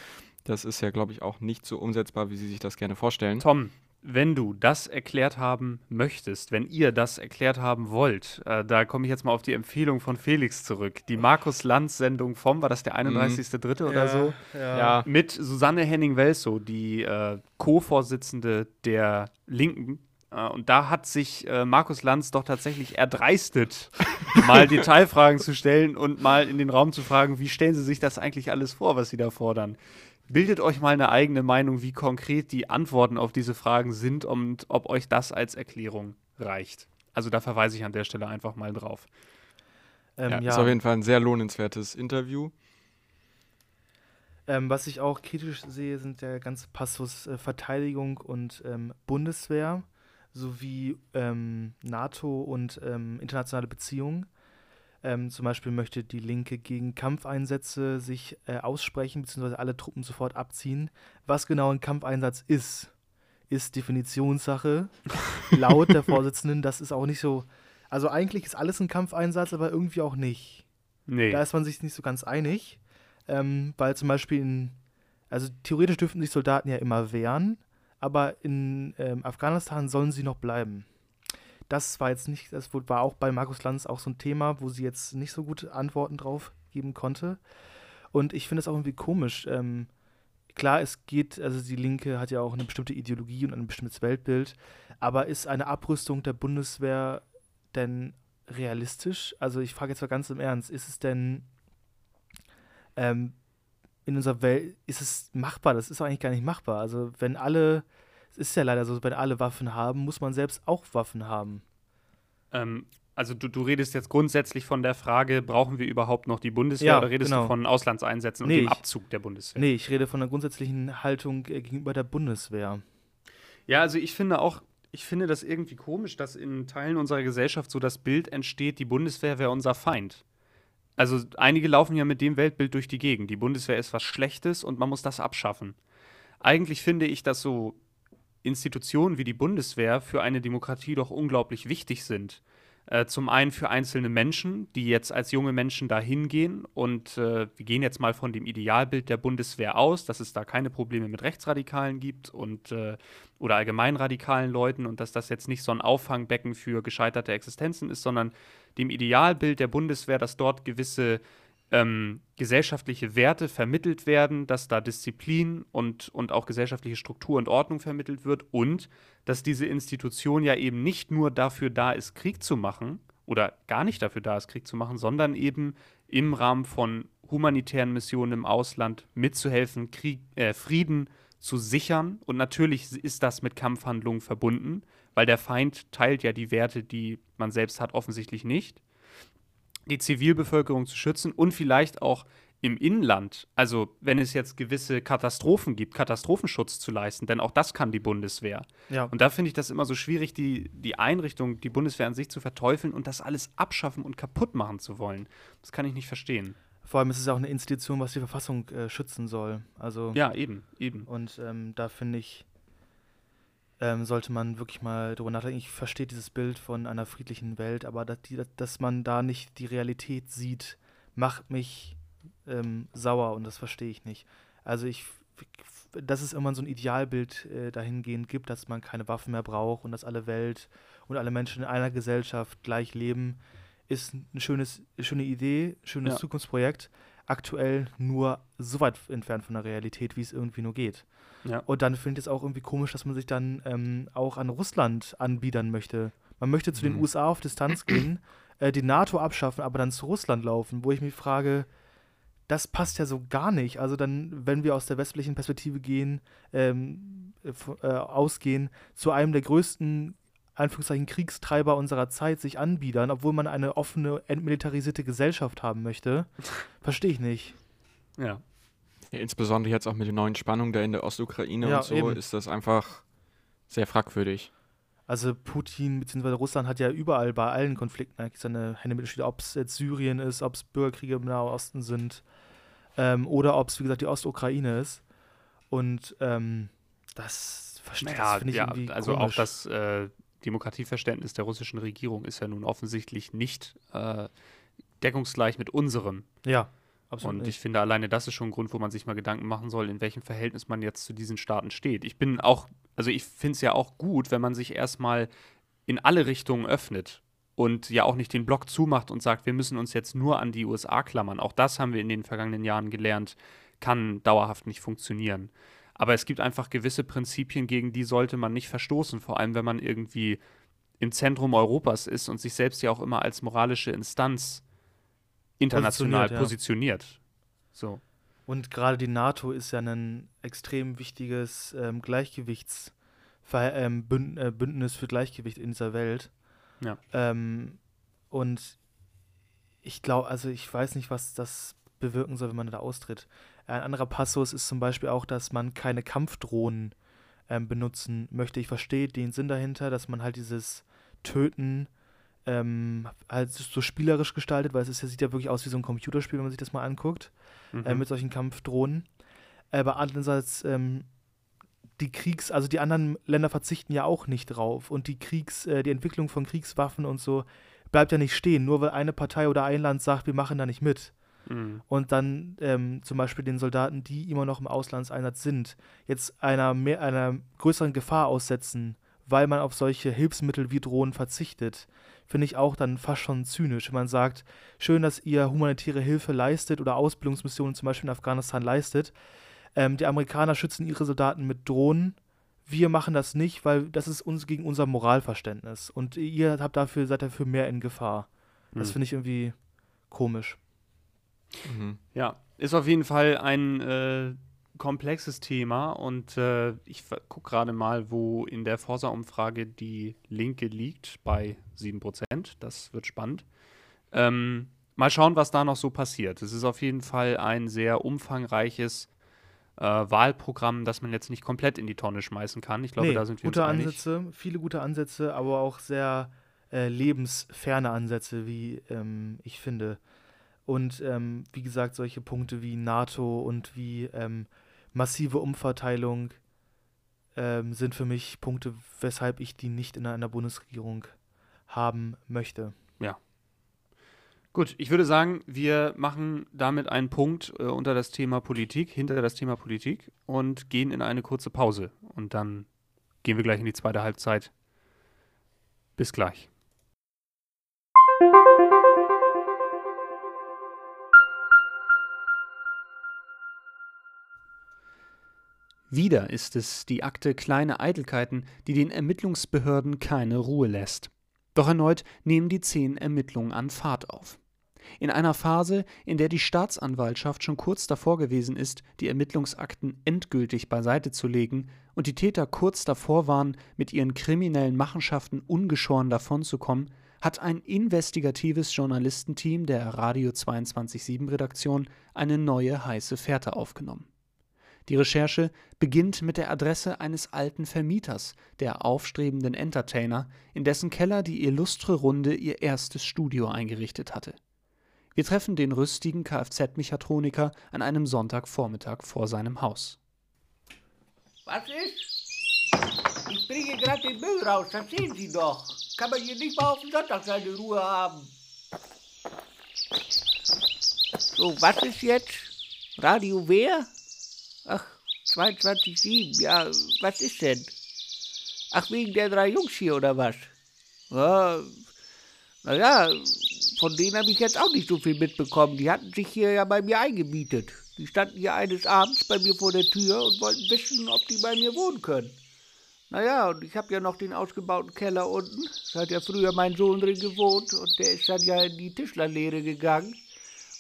Das ist ja, glaube ich, auch nicht so umsetzbar, wie Sie sich das gerne vorstellen. Tom, wenn du das erklärt haben möchtest, wenn ihr das erklärt haben wollt, äh, da komme ich jetzt mal auf die Empfehlung von Felix zurück. Die Markus Lanz-Sendung vom, war das der 31.3. oder so? Ja. Ja, Mit Susanne Henning-Welsow, die äh, Co-Vorsitzende der Linken. Äh, und da hat sich äh, Markus Lanz doch tatsächlich erdreistet, (laughs) mal Detailfragen zu stellen und mal in den Raum zu fragen, wie stellen Sie sich das eigentlich alles vor, was Sie da fordern? Bildet euch mal eine eigene Meinung, wie konkret die Antworten auf diese Fragen sind und ob euch das als Erklärung reicht. Also da verweise ich an der Stelle einfach mal drauf. Ähm, ja, ja. ist auf jeden Fall ein sehr lohnenswertes Interview. Ähm, was ich auch kritisch sehe, sind der ganze Passus äh, Verteidigung und ähm, Bundeswehr sowie ähm, NATO und ähm, internationale Beziehungen. Ähm, zum Beispiel möchte die Linke gegen Kampfeinsätze sich äh, aussprechen, beziehungsweise alle Truppen sofort abziehen. Was genau ein Kampfeinsatz ist, ist Definitionssache. (laughs) Laut der Vorsitzenden, das ist auch nicht so. Also eigentlich ist alles ein Kampfeinsatz, aber irgendwie auch nicht. Nee. Da ist man sich nicht so ganz einig, ähm, weil zum Beispiel in, also theoretisch dürften sich Soldaten ja immer wehren, aber in ähm, Afghanistan sollen sie noch bleiben. Das war jetzt nicht, das war auch bei Markus Lanz auch so ein Thema, wo sie jetzt nicht so gute Antworten drauf geben konnte. Und ich finde es auch irgendwie komisch. Ähm, klar, es geht, also die Linke hat ja auch eine bestimmte Ideologie und ein bestimmtes Weltbild, aber ist eine Abrüstung der Bundeswehr denn realistisch? Also ich frage jetzt mal ganz im Ernst, ist es denn ähm, in unserer Welt, ist es machbar? Das ist eigentlich gar nicht machbar. Also wenn alle, es ist ja leider so, wenn alle Waffen haben, muss man selbst auch Waffen haben. Ähm, also du, du redest jetzt grundsätzlich von der Frage, brauchen wir überhaupt noch die Bundeswehr Ja, oder redest genau. du von Auslandseinsätzen Nee, und dem Abzug der Bundeswehr? Nee, ich rede von der grundsätzlichen Haltung äh, gegenüber der Bundeswehr. Ja, also ich finde auch, ich finde das irgendwie komisch, dass in Teilen unserer Gesellschaft so das Bild entsteht, die Bundeswehr wäre unser Feind. Also einige laufen ja mit dem Weltbild durch die Gegend. Die Bundeswehr ist was Schlechtes und man muss das abschaffen. Eigentlich finde ich, dass so Institutionen wie die Bundeswehr für eine Demokratie doch unglaublich wichtig sind. Äh, zum einen für einzelne Menschen, die jetzt als junge Menschen da hingehen. Und äh, wir gehen jetzt mal von dem Idealbild der Bundeswehr aus, dass es da keine Probleme mit Rechtsradikalen gibt und äh, oder allgemein radikalen Leuten und dass das jetzt nicht so ein Auffangbecken für gescheiterte Existenzen ist, sondern dem Idealbild der Bundeswehr, dass dort gewisse ähm, gesellschaftliche Werte vermittelt werden, dass da Disziplin und, und auch gesellschaftliche Struktur und Ordnung vermittelt wird und dass diese Institution ja eben nicht nur dafür da ist, Krieg zu machen oder gar nicht dafür da ist, Krieg zu machen, sondern eben im Rahmen von humanitären Missionen im Ausland mitzuhelfen, Krieg, äh, Frieden zu sichern. Und natürlich ist das mit Kampfhandlungen verbunden, weil der Feind teilt ja die Werte, die man selbst hat, offensichtlich nicht die Zivilbevölkerung zu schützen und vielleicht auch im Inland, also wenn es jetzt gewisse Katastrophen gibt, Katastrophenschutz zu leisten, denn auch das kann die Bundeswehr. Ja. Und da finde ich das immer so schwierig, die, die Einrichtung, die Bundeswehr an sich zu verteufeln und das alles abschaffen und kaputt machen zu wollen. Das kann ich nicht verstehen. Vor allem ist es auch eine Institution, was die Verfassung äh, schützen soll. Also Ja, eben, eben. Und ähm, da finde ich, ähm, sollte man wirklich mal drüber nachdenken. Ich verstehe dieses Bild von einer friedlichen Welt, aber dass, die, dass man da nicht die Realität sieht, macht mich ähm, sauer und das verstehe ich nicht. Also ich, dass es immer so ein Idealbild äh, dahingehend gibt, dass man keine Waffen mehr braucht und dass alle Welt und alle Menschen in einer Gesellschaft gleich leben, ist eine schönes, schöne Idee, schönes Ja. Zukunftsprojekt. Aktuell nur so weit entfernt von der Realität, wie es irgendwie nur geht. Ja. Und dann finde ich es auch irgendwie komisch, dass man sich dann ähm, auch an Russland anbiedern möchte. Man möchte zu den Mhm. USA auf Distanz (clears throat) gehen, äh, die NATO abschaffen, aber dann zu Russland laufen, wo ich mich frage, das passt ja so gar nicht. Also dann, wenn wir aus der westlichen Perspektive gehen, ähm, äh, äh, ausgehen, zu einem der größten Anführungszeichen Kriegstreiber unserer Zeit sich anbiedern, obwohl man eine offene, entmilitarisierte Gesellschaft haben möchte, (laughs) verstehe ich nicht. Ja. Ja, insbesondere jetzt auch mit den neuen Spannungen da in der Ostukraine Ja, und so eben. ist das einfach sehr fragwürdig. Also Putin bzw. Russland hat ja überall bei allen Konflikten eigentlich seine Hände mitgespielt, ob es jetzt Syrien ist, ob es Bürgerkriege im Nahen Osten sind ähm, oder ob es, wie gesagt, die Ostukraine ist. Und ähm, das verstehe Naja, ich ja, irgendwie also auch komisch. das äh, Demokratieverständnis der russischen Regierung ist ja nun offensichtlich nicht äh, deckungsgleich mit unserem. Ja, absolut Und ich nicht. finde, alleine das ist schon ein Grund, wo man sich mal Gedanken machen soll, in welchem Verhältnis man jetzt zu diesen Staaten steht. Ich bin auch, also ich finde es ja auch gut, wenn man sich erstmal in alle Richtungen öffnet und ja auch nicht den Block zumacht und sagt, wir müssen uns jetzt nur an die USA klammern. Auch das haben wir in den vergangenen Jahren gelernt, kann dauerhaft nicht funktionieren. Aber es gibt einfach gewisse Prinzipien, gegen die sollte man nicht verstoßen, vor allem wenn man irgendwie im Zentrum Europas ist und sich selbst ja auch immer als moralische Instanz international Positioniert, ja. positioniert. So. Und gerade die NATO ist ja ein extrem wichtiges ähm, Gleichgewichts ähm, Bünd äh, Bündnis für Gleichgewicht in dieser Welt. Ja. Ähm, und ich glaube, also ich weiß nicht, was das bewirken soll, wenn man da austritt. Ein anderer Passus ist zum Beispiel auch, dass man keine Kampfdrohnen ähm, benutzen möchte. Ich verstehe den Sinn dahinter, dass man halt dieses Töten ähm, halt so spielerisch gestaltet, weil es ist, sieht ja wirklich aus wie so ein Computerspiel, wenn man sich das mal anguckt äh, Mhm. mit solchen Kampfdrohnen. Aber andererseits, ähm, die Kriegs-, also die anderen Länder verzichten ja auch nicht drauf. Und die Kriegs-, äh, die Entwicklung von Kriegswaffen und so bleibt ja nicht stehen, nur weil eine Partei oder ein Land sagt, wir machen da nicht mit. Mhm. Und dann ähm, zum Beispiel den Soldaten, die immer noch im Auslandseinsatz sind, jetzt einer, mehr, einer größeren Gefahr aussetzen, weil man auf solche Hilfsmittel wie Drohnen verzichtet, finde ich auch dann fast schon zynisch. Wenn man sagt, schön, dass ihr humanitäre Hilfe leistet oder Ausbildungsmissionen zum Beispiel in Afghanistan leistet, ähm, die Amerikaner schützen ihre Soldaten mit Drohnen. Wir machen das nicht, weil das ist uns gegen unser Moralverständnis. Und ihr habt dafür, seid dafür mehr in Gefahr. Das Hm. finde ich irgendwie komisch. Mhm. Ja, ist auf jeden Fall ein äh, komplexes Thema und äh, ich gucke gerade mal, wo in der Forsa-Umfrage die Linke liegt, bei 7%. Das wird spannend. Ähm, mal schauen, was da noch so passiert. Es ist auf jeden Fall ein sehr umfangreiches äh, Wahlprogramm, das man jetzt nicht komplett in die Tonne schmeißen kann. Ich glaube, Nee, da sind wir gute uns einig. Ansätze, viele gute Ansätze, aber auch sehr äh, lebensferne Ansätze, wie ähm, ich finde. Und ähm, wie gesagt, solche Punkte wie NATO und wie ähm, massive Umverteilung ähm, sind für mich Punkte, weshalb ich die nicht in einer Bundesregierung haben möchte. Gut, ich würde sagen, wir machen damit einen Punkt äh, unter das Thema Politik, hinter das Thema Politik und gehen in eine kurze Pause. Und dann gehen wir gleich in die zweite Halbzeit. Bis gleich. Wieder ist es die Akte kleine Eitelkeiten, die den Ermittlungsbehörden keine Ruhe lässt. Doch erneut nehmen die zehn Ermittlungen an Fahrt auf. In einer Phase, in der die Staatsanwaltschaft schon kurz davor gewesen ist, die Ermittlungsakten endgültig beiseite zu legen und die Täter kurz davor waren, mit ihren kriminellen Machenschaften ungeschoren davonzukommen, hat ein investigatives Journalistenteam der Radio 227 Redaktion eine neue heiße Fährte aufgenommen. Die Recherche beginnt mit der Adresse eines alten Vermieters, der aufstrebenden Entertainer, in dessen Keller die illustre Runde ihr erstes Studio eingerichtet hatte. Wir treffen den rüstigen Kfz-Mechatroniker an einem Sonntagvormittag vor seinem Haus. Was ist? Ich bringe gerade den Müll raus, das sehen Sie doch. Kann man hier nicht mal auf den Sonntag seine Ruhe haben. So, was ist jetzt? Radio wer? Ach, 22,7, ja, was ist denn? Ach, wegen der drei Jungs hier oder was? Ja, naja, von denen habe ich jetzt auch nicht so viel mitbekommen. Die hatten sich hier ja bei mir eingemietet. Die standen hier eines Abends bei mir vor der Tür und wollten wissen, ob die bei mir wohnen können. Naja, und ich habe ja noch den ausgebauten Keller unten. Da hat ja früher mein Sohn drin gewohnt und der ist dann ja in die Tischlerlehre gegangen.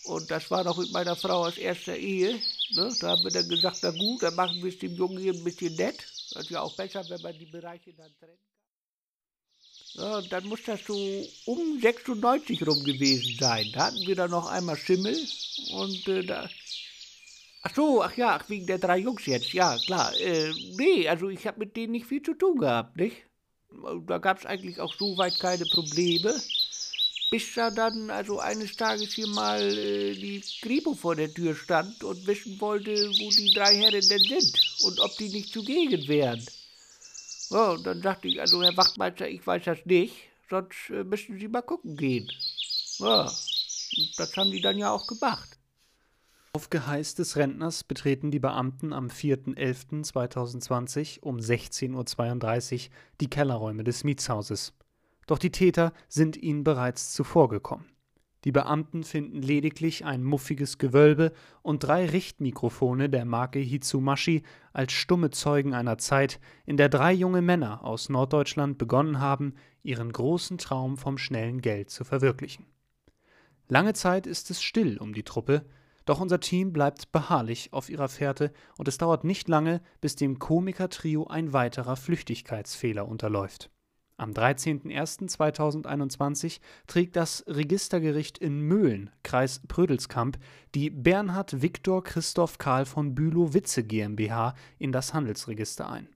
Und das war noch mit meiner Frau aus erster Ehe. Ne? Da haben wir dann gesagt, na gut, dann machen wir es dem Jungen hier ein bisschen nett. Das ist ja auch besser, wenn man die Bereiche dann trennt. Ja, und dann muss das so um 96 rum gewesen sein. Da hatten wir dann noch einmal Schimmel und äh, da. Ach so, ach ja, ach, wegen der drei Jungs jetzt, ja, klar. Äh, nee, also ich habe mit denen nicht viel zu tun gehabt, nicht? Da gab es eigentlich auch soweit keine Probleme. Bis da dann also eines Tages hier mal äh, die Kripo vor der Tür stand und wissen wollte, wo die drei Herren denn sind und ob die nicht zugegen wären. Ja, und dann dachte ich, also Herr Wachtmeister, ich weiß das nicht, sonst äh, müssen Sie mal gucken gehen. Ja, das haben die dann ja auch gemacht. Auf Geheiß des Rentners betreten die Beamten am 4.11.2020 um 16.32 Uhr die Kellerräume des Mietshauses. Doch die Täter sind ihnen bereits zuvorgekommen. Die Beamten finden lediglich ein muffiges Gewölbe und drei Richtmikrofone der Marke Hitsumashi als stumme Zeugen einer Zeit, in der drei junge Männer aus Norddeutschland begonnen haben, ihren großen Traum vom schnellen Geld zu verwirklichen. Lange Zeit ist es still um die Truppe, doch unser Team bleibt beharrlich auf ihrer Fährte und es dauert nicht lange, bis dem Komiker-Trio ein weiterer Flüchtigkeitsfehler unterläuft. Am 13.01.2021 trägt das Registergericht in Möhlen, Kreis Prödelskamp, die Bernhard Viktor Christoph Karl von Bülow-Witze GmbH in das Handelsregister ein.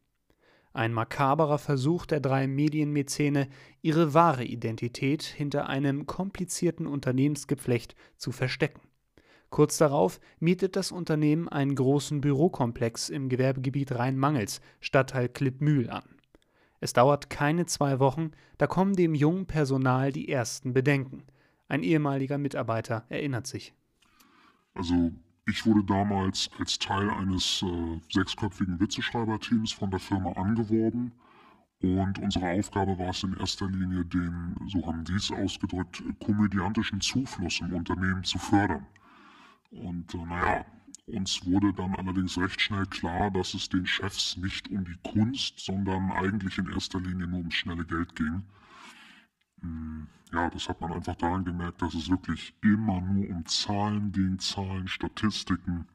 Ein makaberer Versuch der drei Medienmäzene, ihre wahre Identität hinter einem komplizierten Unternehmensgeflecht zu verstecken. Kurz darauf mietet das Unternehmen einen großen Bürokomplex im Gewerbegebiet Rhein-Mangels, Stadtteil Klippmühl, an. Es dauert keine zwei Wochen, da kommen dem jungen Personal die ersten Bedenken. Ein ehemaliger Mitarbeiter erinnert sich. Also ich wurde damals als Teil eines äh, sechsköpfigen Witzeschreiberteams von der Firma angeworben und unsere Aufgabe war es in erster Linie, den, so haben die es ausgedrückt, komödiantischen Zufluss im Unternehmen zu fördern. Und äh, naja, Uns wurde dann allerdings recht schnell klar, dass es den Chefs nicht um die Kunst, sondern eigentlich in erster Linie nur ums schnelle Geld ging. Hm, ja, das hat man einfach daran gemerkt, dass es wirklich immer nur um Zahlen ging, Zahlen, Statistiken.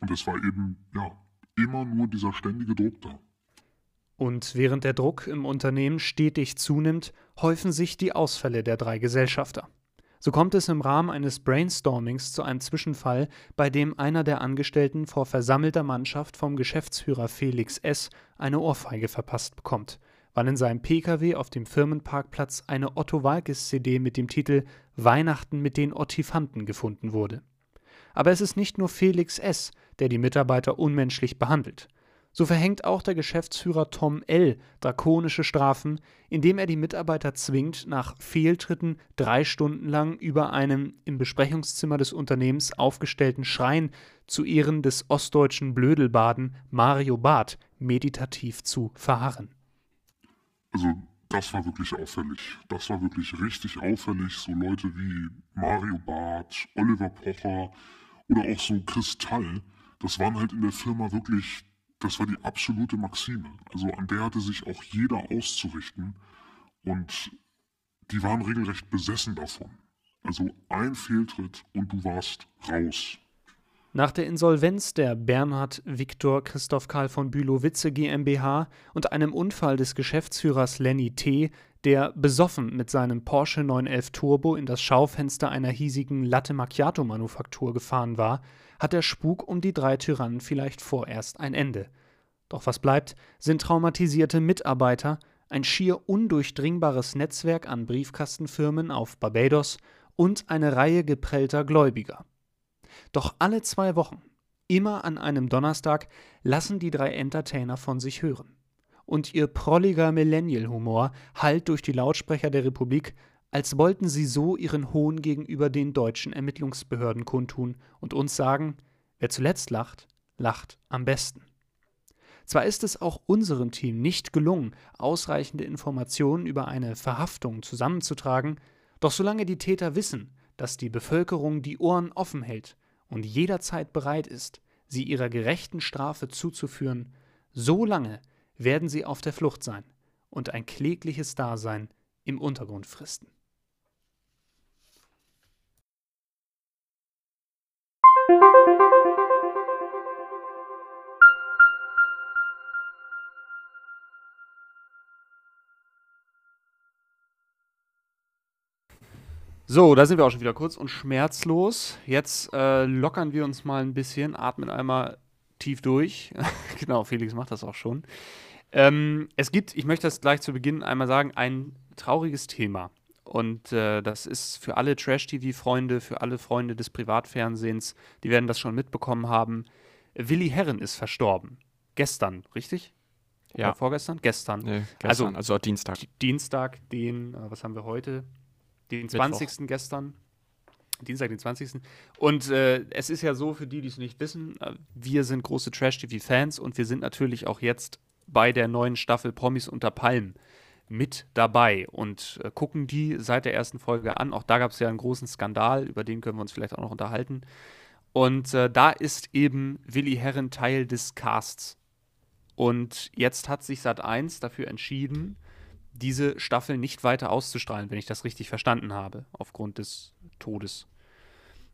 Und es war eben, ja, immer nur dieser ständige Druck da. Und während der Druck im Unternehmen stetig zunimmt, häufen sich die Ausfälle der drei Gesellschafter. So kommt es im Rahmen eines Brainstormings zu einem Zwischenfall, bei dem einer der Angestellten vor versammelter Mannschaft vom Geschäftsführer Felix S. eine Ohrfeige verpasst bekommt, weil in seinem Pkw auf dem Firmenparkplatz eine Otto Walkes CD mit dem Titel Weihnachten mit den Ottifanten gefunden wurde. Aber es ist nicht nur Felix S., der die Mitarbeiter unmenschlich behandelt. So verhängt auch der Geschäftsführer Tom L. drakonische Strafen, indem er die Mitarbeiter zwingt, nach Fehltritten drei Stunden lang über einem im Besprechungszimmer des Unternehmens aufgestellten Schrein zu Ehren des ostdeutschen Blödelbaden Mario Barth meditativ zu verharren. Also das war wirklich auffällig. Das war wirklich richtig auffällig. So Leute wie Mario Barth, Oliver Pocher oder auch so Kristall, das waren halt in der Firma wirklich das war die absolute Maxime. Also an der hatte sich auch jeder auszurichten und die waren regelrecht besessen davon. Also ein Fehltritt und du warst raus. Nach der Insolvenz der Bernhard Viktor Christoph Karl von Bülow-Witze GmbH und einem Unfall des Geschäftsführers Lenny T., der besoffen mit seinem Porsche 911 Turbo in das Schaufenster einer hiesigen Latte Macchiato Manufaktur gefahren war, hat der Spuk um die drei Tyrannen vielleicht vorerst ein Ende. Doch was bleibt, sind traumatisierte Mitarbeiter, ein schier undurchdringbares Netzwerk an Briefkastenfirmen auf Barbados und eine Reihe geprellter Gläubiger. Doch alle zwei Wochen, immer an einem Donnerstag, lassen die drei Entertainer von sich hören. Und ihr prolliger Millennial-Humor hallt durch die Lautsprecher der Republik, als wollten sie so ihren Hohn gegenüber den deutschen Ermittlungsbehörden kundtun und uns sagen, wer zuletzt lacht, lacht am besten. Zwar ist es auch unserem Team nicht gelungen, ausreichende Informationen über eine Verhaftung zusammenzutragen, doch solange die Täter wissen, dass die Bevölkerung die Ohren offen hält und jederzeit bereit ist, sie ihrer gerechten Strafe zuzuführen, so lange werden sie auf der Flucht sein und ein klägliches Dasein im Untergrund fristen. So, da sind wir auch schon wieder kurz und schmerzlos. Jetzt äh, lockern wir uns mal ein bisschen, atmen einmal tief durch. (laughs) genau, Felix macht das auch schon. Ähm, es gibt, ich möchte das gleich zu Beginn einmal sagen, ein trauriges Thema. Und äh, das ist für alle Trash-TV-Freunde, für alle Freunde des Privatfernsehens, die werden das schon mitbekommen haben. Willi Herren ist verstorben. Gestern, richtig? Ja. Oder vorgestern? Gestern. Nee, gestern, also, also Dienstag. Dienstag, den, äh, was haben wir heute? Den 20. Mittwoch. gestern. Dienstag, den 20. Und äh, es ist ja so, für die, die es nicht wissen, äh, wir sind große Trash-TV-Fans und wir sind natürlich auch jetzt bei der neuen Staffel Promis unter Palmen mit dabei und äh, gucken die seit der ersten Folge an. Auch da gab es ja einen großen Skandal, über den können wir uns vielleicht auch noch unterhalten. Und äh, da ist eben Willi Herren Teil des Casts. Und jetzt hat sich Sat1 dafür entschieden, diese Staffel nicht weiter auszustrahlen, wenn ich das richtig verstanden habe, aufgrund des Todes.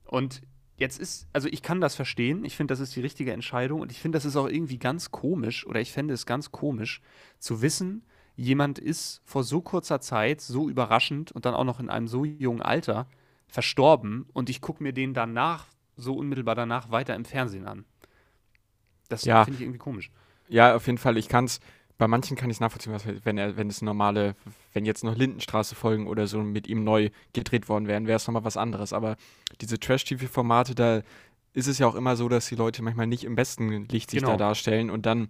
Und jetzt ist, also ich kann das verstehen, ich finde, das ist die richtige Entscheidung und ich finde, das ist auch irgendwie ganz komisch oder ich fände es ganz komisch zu wissen, jemand ist vor so kurzer Zeit so überraschend und dann auch noch in einem so jungen Alter verstorben und ich gucke mir den danach, so unmittelbar danach, weiter im Fernsehen an. Das ja. finde ich irgendwie komisch. Ja, auf jeden Fall. Ich kann es bei manchen kann ich es nachvollziehen, wenn er, wenn es normale, wenn jetzt noch Lindenstraße folgen oder so mit ihm neu gedreht worden wären, wäre es nochmal was anderes. Aber diese Trash-TV-Formate, da ist es ja auch immer so, dass die Leute manchmal nicht im besten Licht sich genau. da darstellen und dann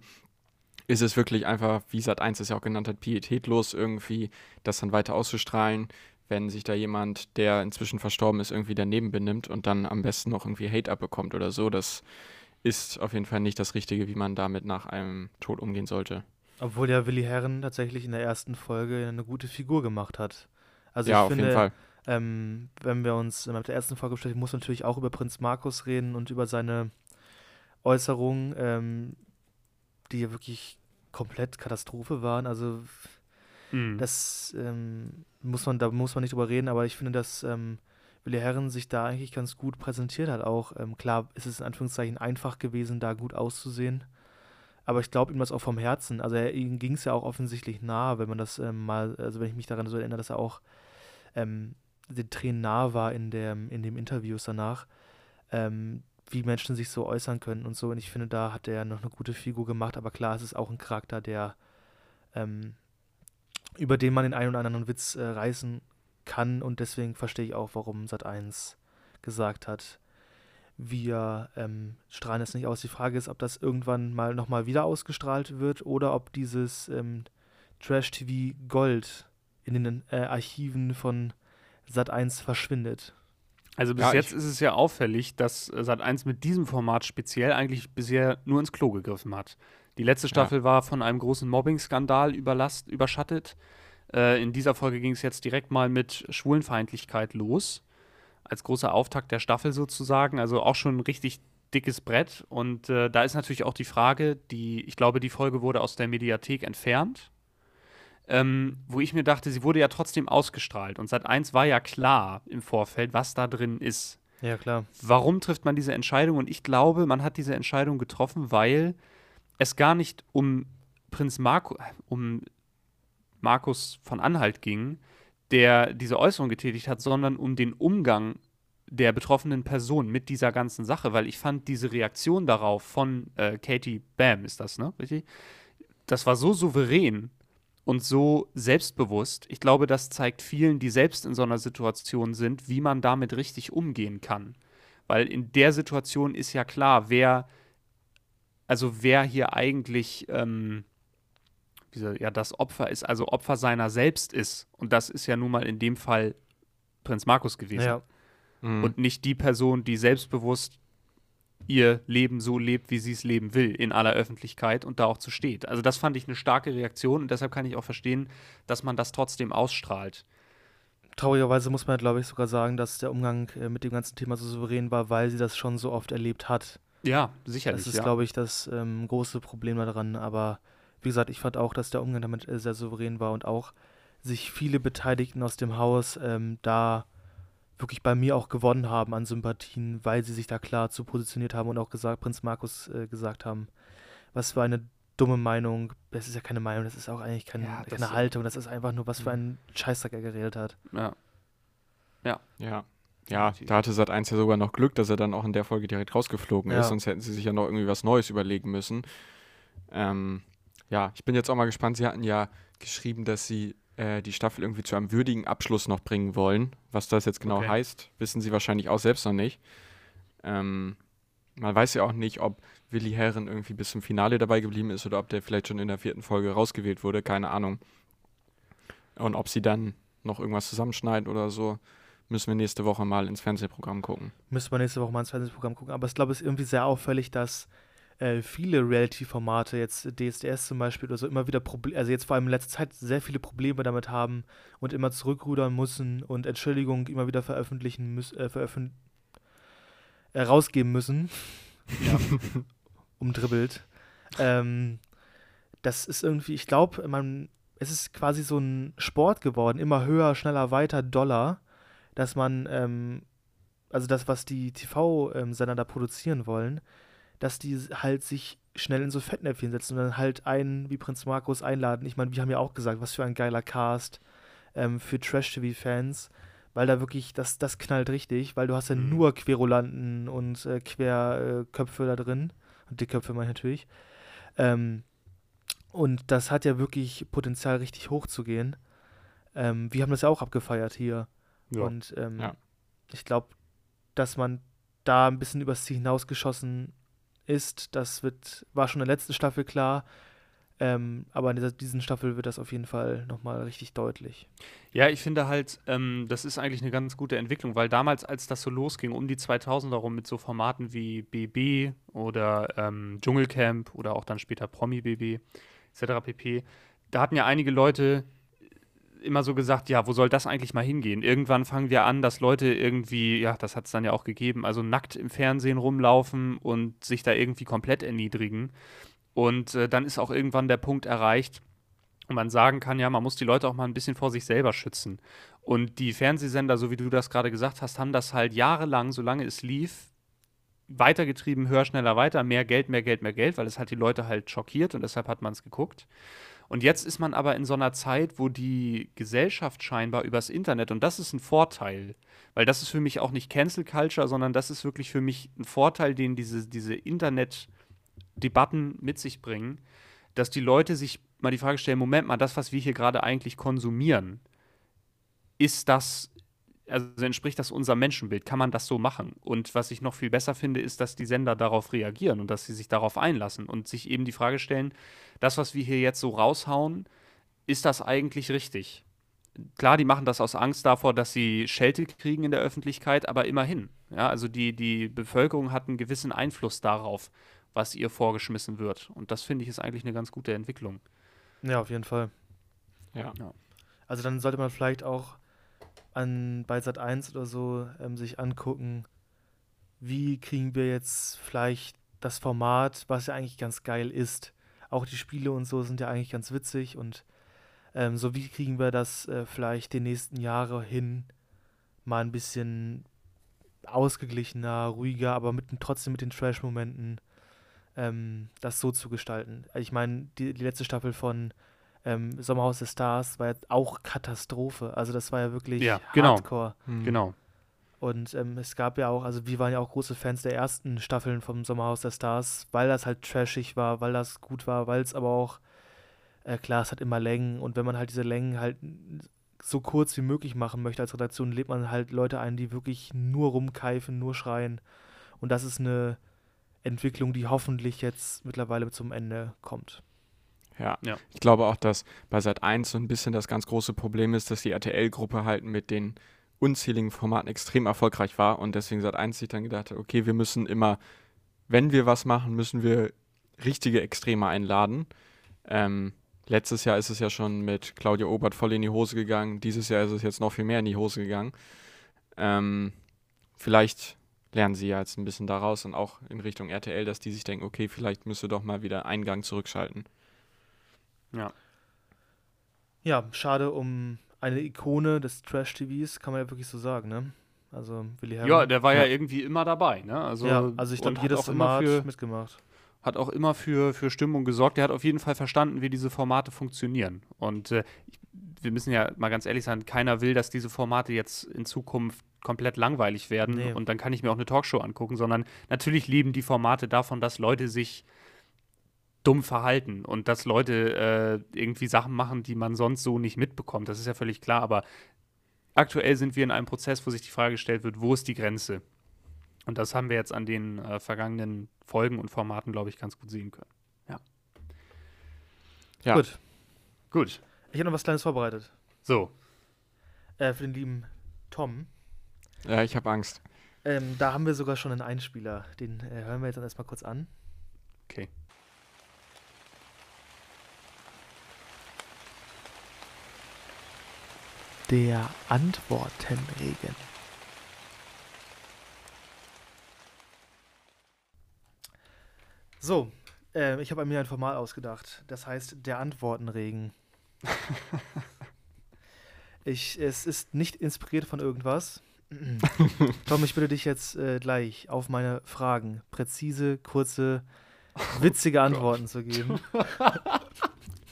ist es wirklich einfach, wie Sat 1 es ja auch genannt hat, pietätlos irgendwie, das dann weiter auszustrahlen, wenn sich da jemand, der inzwischen verstorben ist, irgendwie daneben benimmt und dann am besten noch irgendwie Hate abbekommt oder so. Das ist auf jeden Fall nicht das Richtige, wie man damit nach einem Tod umgehen sollte. Obwohl ja Willi Herren tatsächlich in der ersten Folge eine gute Figur gemacht hat. Also ja, ich auf finde, jeden Fall. Ähm, wenn wir uns mit der ersten Folge beschäftigen, muss man natürlich auch über Prinz Markus reden und über seine Äußerungen, ähm, die ja wirklich komplett Katastrophe waren. Also Mhm. das ähm, muss man, da muss man nicht drüber reden, aber ich finde, dass ähm, Willi Herren sich da eigentlich ganz gut präsentiert hat. Auch ähm, klar ist es in Anführungszeichen einfach gewesen, da gut auszusehen. Aber ich glaube ihm das auch vom Herzen. Also er, ihm ging es ja auch offensichtlich nahe, wenn man das ähm, mal, also wenn ich mich daran so erinnere, dass er auch ähm, den Tränen nahe war in, der, in dem Interviews danach, ähm, wie Menschen sich so äußern können und so. Und ich finde, da hat er noch eine gute Figur gemacht. Aber klar, es ist auch ein Charakter, der ähm, über den man den einen oder anderen Witz äh, reißen kann. Und deswegen verstehe ich auch, warum Sat1 gesagt hat, wir ähm, strahlen es nicht aus. Die Frage ist, ob das irgendwann mal nochmal wieder ausgestrahlt wird oder ob dieses ähm, Trash-TV Gold in den äh, Archiven von Sat1 verschwindet. Also bis Ja, jetzt ist es ja auffällig, dass äh, Sat1 mit diesem Format speziell eigentlich bisher nur ins Klo gegriffen hat. Die letzte Staffel war von einem großen Mobbing-Skandal überlast, überschattet. Äh, in dieser Folge ging es jetzt direkt mal mit Schwulenfeindlichkeit los. Als großer Auftakt der Staffel sozusagen. Also auch schon ein richtig dickes Brett. Und äh, da ist natürlich auch die Frage, die, ich glaube, die Folge wurde aus der Mediathek entfernt. Ähm, wo ich mir dachte, sie wurde ja trotzdem ausgestrahlt. Und Sat1 war ja klar im Vorfeld, was da drin ist. Ja, klar. Warum trifft man diese Entscheidung? Und ich glaube, man hat diese Entscheidung getroffen, weil es gar nicht um Prinz Marco, um Markus von Anhalt ging, der diese Äußerung getätigt hat, sondern um den Umgang der betroffenen Person mit dieser ganzen Sache, weil ich fand diese Reaktion darauf von äh, Katie Bam, ist das, ne? Richtig? Das war so souverän und so selbstbewusst. Ich glaube, das zeigt vielen, die selbst in so einer Situation sind, wie man damit richtig umgehen kann. Weil in der Situation ist ja klar, wer, also wer hier eigentlich ähm, diese, ja, das Opfer ist, also Opfer seiner selbst ist. Und das ist ja nun mal in dem Fall Prinz Markus gewesen. Ja, Mhm. Und nicht die Person, die selbstbewusst ihr Leben so lebt, wie sie es leben will, in aller Öffentlichkeit und da auch zu steht. Also das fand ich eine starke Reaktion und deshalb kann ich auch verstehen, dass man das trotzdem ausstrahlt. traurigerweise muss man, glaube ich, sogar sagen, dass der Umgang äh, mit dem ganzen Thema so souverän war, weil sie das schon so oft erlebt hat. Ja, sicherlich. Das ist, ja. glaube ich, das ähm, große Problem daran. Aber wie gesagt, ich fand auch, dass der Umgang damit äh, sehr souverän war und auch sich viele Beteiligten aus dem Haus ähm, da wirklich bei mir auch gewonnen haben an Sympathien, weil sie sich da klar zu positioniert haben und auch gesagt, Prinz Markus äh, gesagt haben, was für eine dumme Meinung. Das ist ja keine Meinung, das ist auch eigentlich kein, Ja, das- keine Haltung, das ist einfach nur, was für Mhm. ein Scheißdreck er geredet hat. ja. Ja. Ja, Definitiv. da hatte Sat 1 ja sogar noch Glück, dass er dann auch in der Folge direkt rausgeflogen Ja. ist, sonst hätten sie sich ja noch irgendwie was Neues überlegen müssen. Ähm, ja, ich bin jetzt auch mal gespannt. Sie hatten ja geschrieben, dass sie äh, die Staffel irgendwie zu einem würdigen Abschluss noch bringen wollen. Was das jetzt genau Okay. heißt, wissen sie wahrscheinlich auch selbst noch nicht. Ähm, man weiß ja auch nicht, ob Willi Herren irgendwie bis zum Finale dabei geblieben ist oder ob der vielleicht schon in der vierten Folge rausgewählt wurde, keine Ahnung. Und ob sie dann noch irgendwas zusammenschneiden oder so, müssen wir nächste Woche mal ins Fernsehprogramm gucken. Müssen wir nächste Woche mal ins Fernsehprogramm gucken. Aber ich glaube, es ist irgendwie sehr auffällig, dass äh, viele Reality-Formate, jetzt DSDS zum Beispiel oder so, immer wieder Probleme, also jetzt vor allem in letzter Zeit sehr viele Probleme damit haben und immer zurückrudern müssen und Entschuldigung immer wieder veröffentlichen müssen, äh, veröffent äh, rausgeben müssen. ja, (laughs) umdribbelt. Ähm, das ist irgendwie, ich glaube, man, es ist quasi so ein Sport geworden, immer höher, schneller, weiter, doller, dass man, ähm, also das, was die TV-Sender da produzieren wollen, dass die halt sich schnell in so Fettnäpfchen setzen und dann halt einen wie Prinz Markus einladen. Ich meine, wir haben ja auch gesagt, was für ein geiler Cast ähm, für Trash-TV-Fans, weil da wirklich, das, das knallt richtig, weil du hast ja Mhm. nur Querulanten und äh, Querköpfe da drin. Und Dickköpfe meine ich natürlich. Ähm, und das hat ja wirklich Potenzial, richtig hoch zu gehen. Ähm, wir haben das ja auch abgefeiert hier. Ja. Und ähm, Ja. ich glaube, dass man da ein bisschen übers Ziel hinausgeschossen ist, das wird, war schon in der letzten Staffel klar. Ähm, aber in dieser, diesen Staffel wird das auf jeden Fall nochmal richtig deutlich. Ja, ich finde halt, ähm, das ist eigentlich eine ganz gute Entwicklung, weil damals, als das so losging, um die 2000er rum mit so Formaten wie BB oder ähm, Dschungelcamp oder auch dann später Promi BB etc. pp., da hatten ja einige Leute immer so gesagt, ja, wo soll das eigentlich mal hingehen? Irgendwann fangen wir an, dass Leute irgendwie, ja, das hat es dann ja auch gegeben, also nackt im Fernsehen rumlaufen und sich da irgendwie komplett erniedrigen. Und äh, dann ist auch irgendwann der Punkt erreicht, wo man sagen kann, ja, man muss die Leute auch mal ein bisschen vor sich selber schützen. Und die Fernsehsender, so wie du das gerade gesagt hast, haben das halt jahrelang, solange es lief, weitergetrieben, höher, schneller, weiter, mehr Geld, mehr Geld, mehr Geld, weil es hat die Leute halt schockiert und deshalb hat man es geguckt. Und jetzt ist man aber in so einer Zeit, wo die Gesellschaft scheinbar übers Internet, und das ist ein Vorteil, weil das ist für mich auch nicht Cancel Culture, sondern das ist wirklich für mich ein Vorteil, den diese, diese Internet-Debatten mit sich bringen, dass die Leute sich mal die Frage stellen, Moment mal, das, was wir hier gerade eigentlich konsumieren, ist das also entspricht das unserem Menschenbild? Kann man das so machen? Und was ich noch viel besser finde, ist, dass die Sender darauf reagieren und dass sie sich darauf einlassen und sich eben die Frage stellen, das, was wir hier jetzt so raushauen, ist das eigentlich richtig? Klar, die machen das aus Angst davor, dass sie Schelte kriegen in der Öffentlichkeit, aber immerhin. Ja, also die, die Bevölkerung hat einen gewissen Einfluss darauf, was ihr vorgeschmissen wird. Und das finde ich ist eigentlich eine ganz gute Entwicklung. Ja, auf jeden Fall. Ja. Ja. Also dann sollte man vielleicht auch an, bei Sat 1 oder so ähm, sich angucken, wie kriegen wir jetzt vielleicht das Format, was ja eigentlich ganz geil ist. Auch die Spiele und so sind ja eigentlich ganz witzig und ähm, so wie kriegen wir das äh, vielleicht die nächsten Jahre hin, mal ein bisschen ausgeglichener, ruhiger, aber mit, trotzdem mit den Trash-Momenten ähm, das so zu gestalten. Ich meine, die, die letzte Staffel von ähm, Sommerhaus der Stars war ja auch Katastrophe. Also das war ja wirklich Ja, genau. Hardcore. Hm. Genau. Und ähm, es gab ja auch, also wir waren ja auch große Fans der ersten Staffeln vom Sommerhaus der Stars, weil das halt trashig war, weil das gut war, weil es aber auch, äh, klar, es hat immer Längen und wenn man halt diese Längen halt so kurz wie möglich machen möchte als Redaktion, lädt man halt Leute ein, die wirklich nur rumkeifen, nur schreien. Und das ist eine Entwicklung, die hoffentlich jetzt mittlerweile zum Ende kommt. Ja. Ja. Ich glaube auch, dass bei Sat 1 so ein bisschen das ganz große Problem ist, dass die RTL-Gruppe halt mit den unzähligen Formaten extrem erfolgreich war und deswegen Sat 1 sich dann gedacht hat, okay, wir müssen immer, wenn wir was machen, müssen wir richtige Extreme einladen. Ähm, letztes Jahr ist es ja schon mit Claudia Obert voll in die Hose gegangen. Dieses Jahr ist es jetzt noch viel mehr in die Hose gegangen. Ähm, vielleicht lernen sie ja jetzt ein bisschen daraus und auch in Richtung RTL, dass die sich denken, okay, vielleicht müsste doch mal wieder einen Gang zurückschalten. Ja. Ja, schade um eine Ikone des Trash-TVs, kann man ja wirklich so sagen, ne? Also Willi Herren. Ja, der war ja, Ja. irgendwie immer dabei, ne? Also, ja, also ich und glaube, hat jedes auch immer Format für, mitgemacht. hat auch immer für, für Stimmung gesorgt. Der hat auf jeden Fall verstanden, wie diese Formate funktionieren. Und äh, ich, wir müssen ja mal ganz ehrlich sein, keiner will, dass diese Formate jetzt in Zukunft komplett langweilig werden Nee. und dann kann ich mir auch eine Talkshow angucken, sondern natürlich leben die Formate davon, dass Leute sich dumm verhalten und dass Leute äh, irgendwie Sachen machen, die man sonst so nicht mitbekommt. Das ist ja völlig klar, aber aktuell sind wir in einem Prozess, wo sich die Frage gestellt wird, wo ist die Grenze? Und das haben wir jetzt an den äh, vergangenen Folgen und Formaten, glaube ich, ganz gut sehen können. Ja. Gut, Gut, ich habe noch was Kleines vorbereitet. so. Äh, für den lieben Tom. Ja, ich habe Angst. Ähm, da haben wir sogar schon einen Einspieler. Den äh, hören wir jetzt dann erstmal kurz an. Okay. Der Antwortenregen. So, äh, ich habe mir ein Format ausgedacht. Das heißt der Antwortenregen. (laughs) ich, es ist nicht inspiriert von irgendwas. (laughs) Tom, ich bitte dich jetzt äh, gleich auf meine Fragen präzise, kurze, witzige Antworten zu geben. (laughs)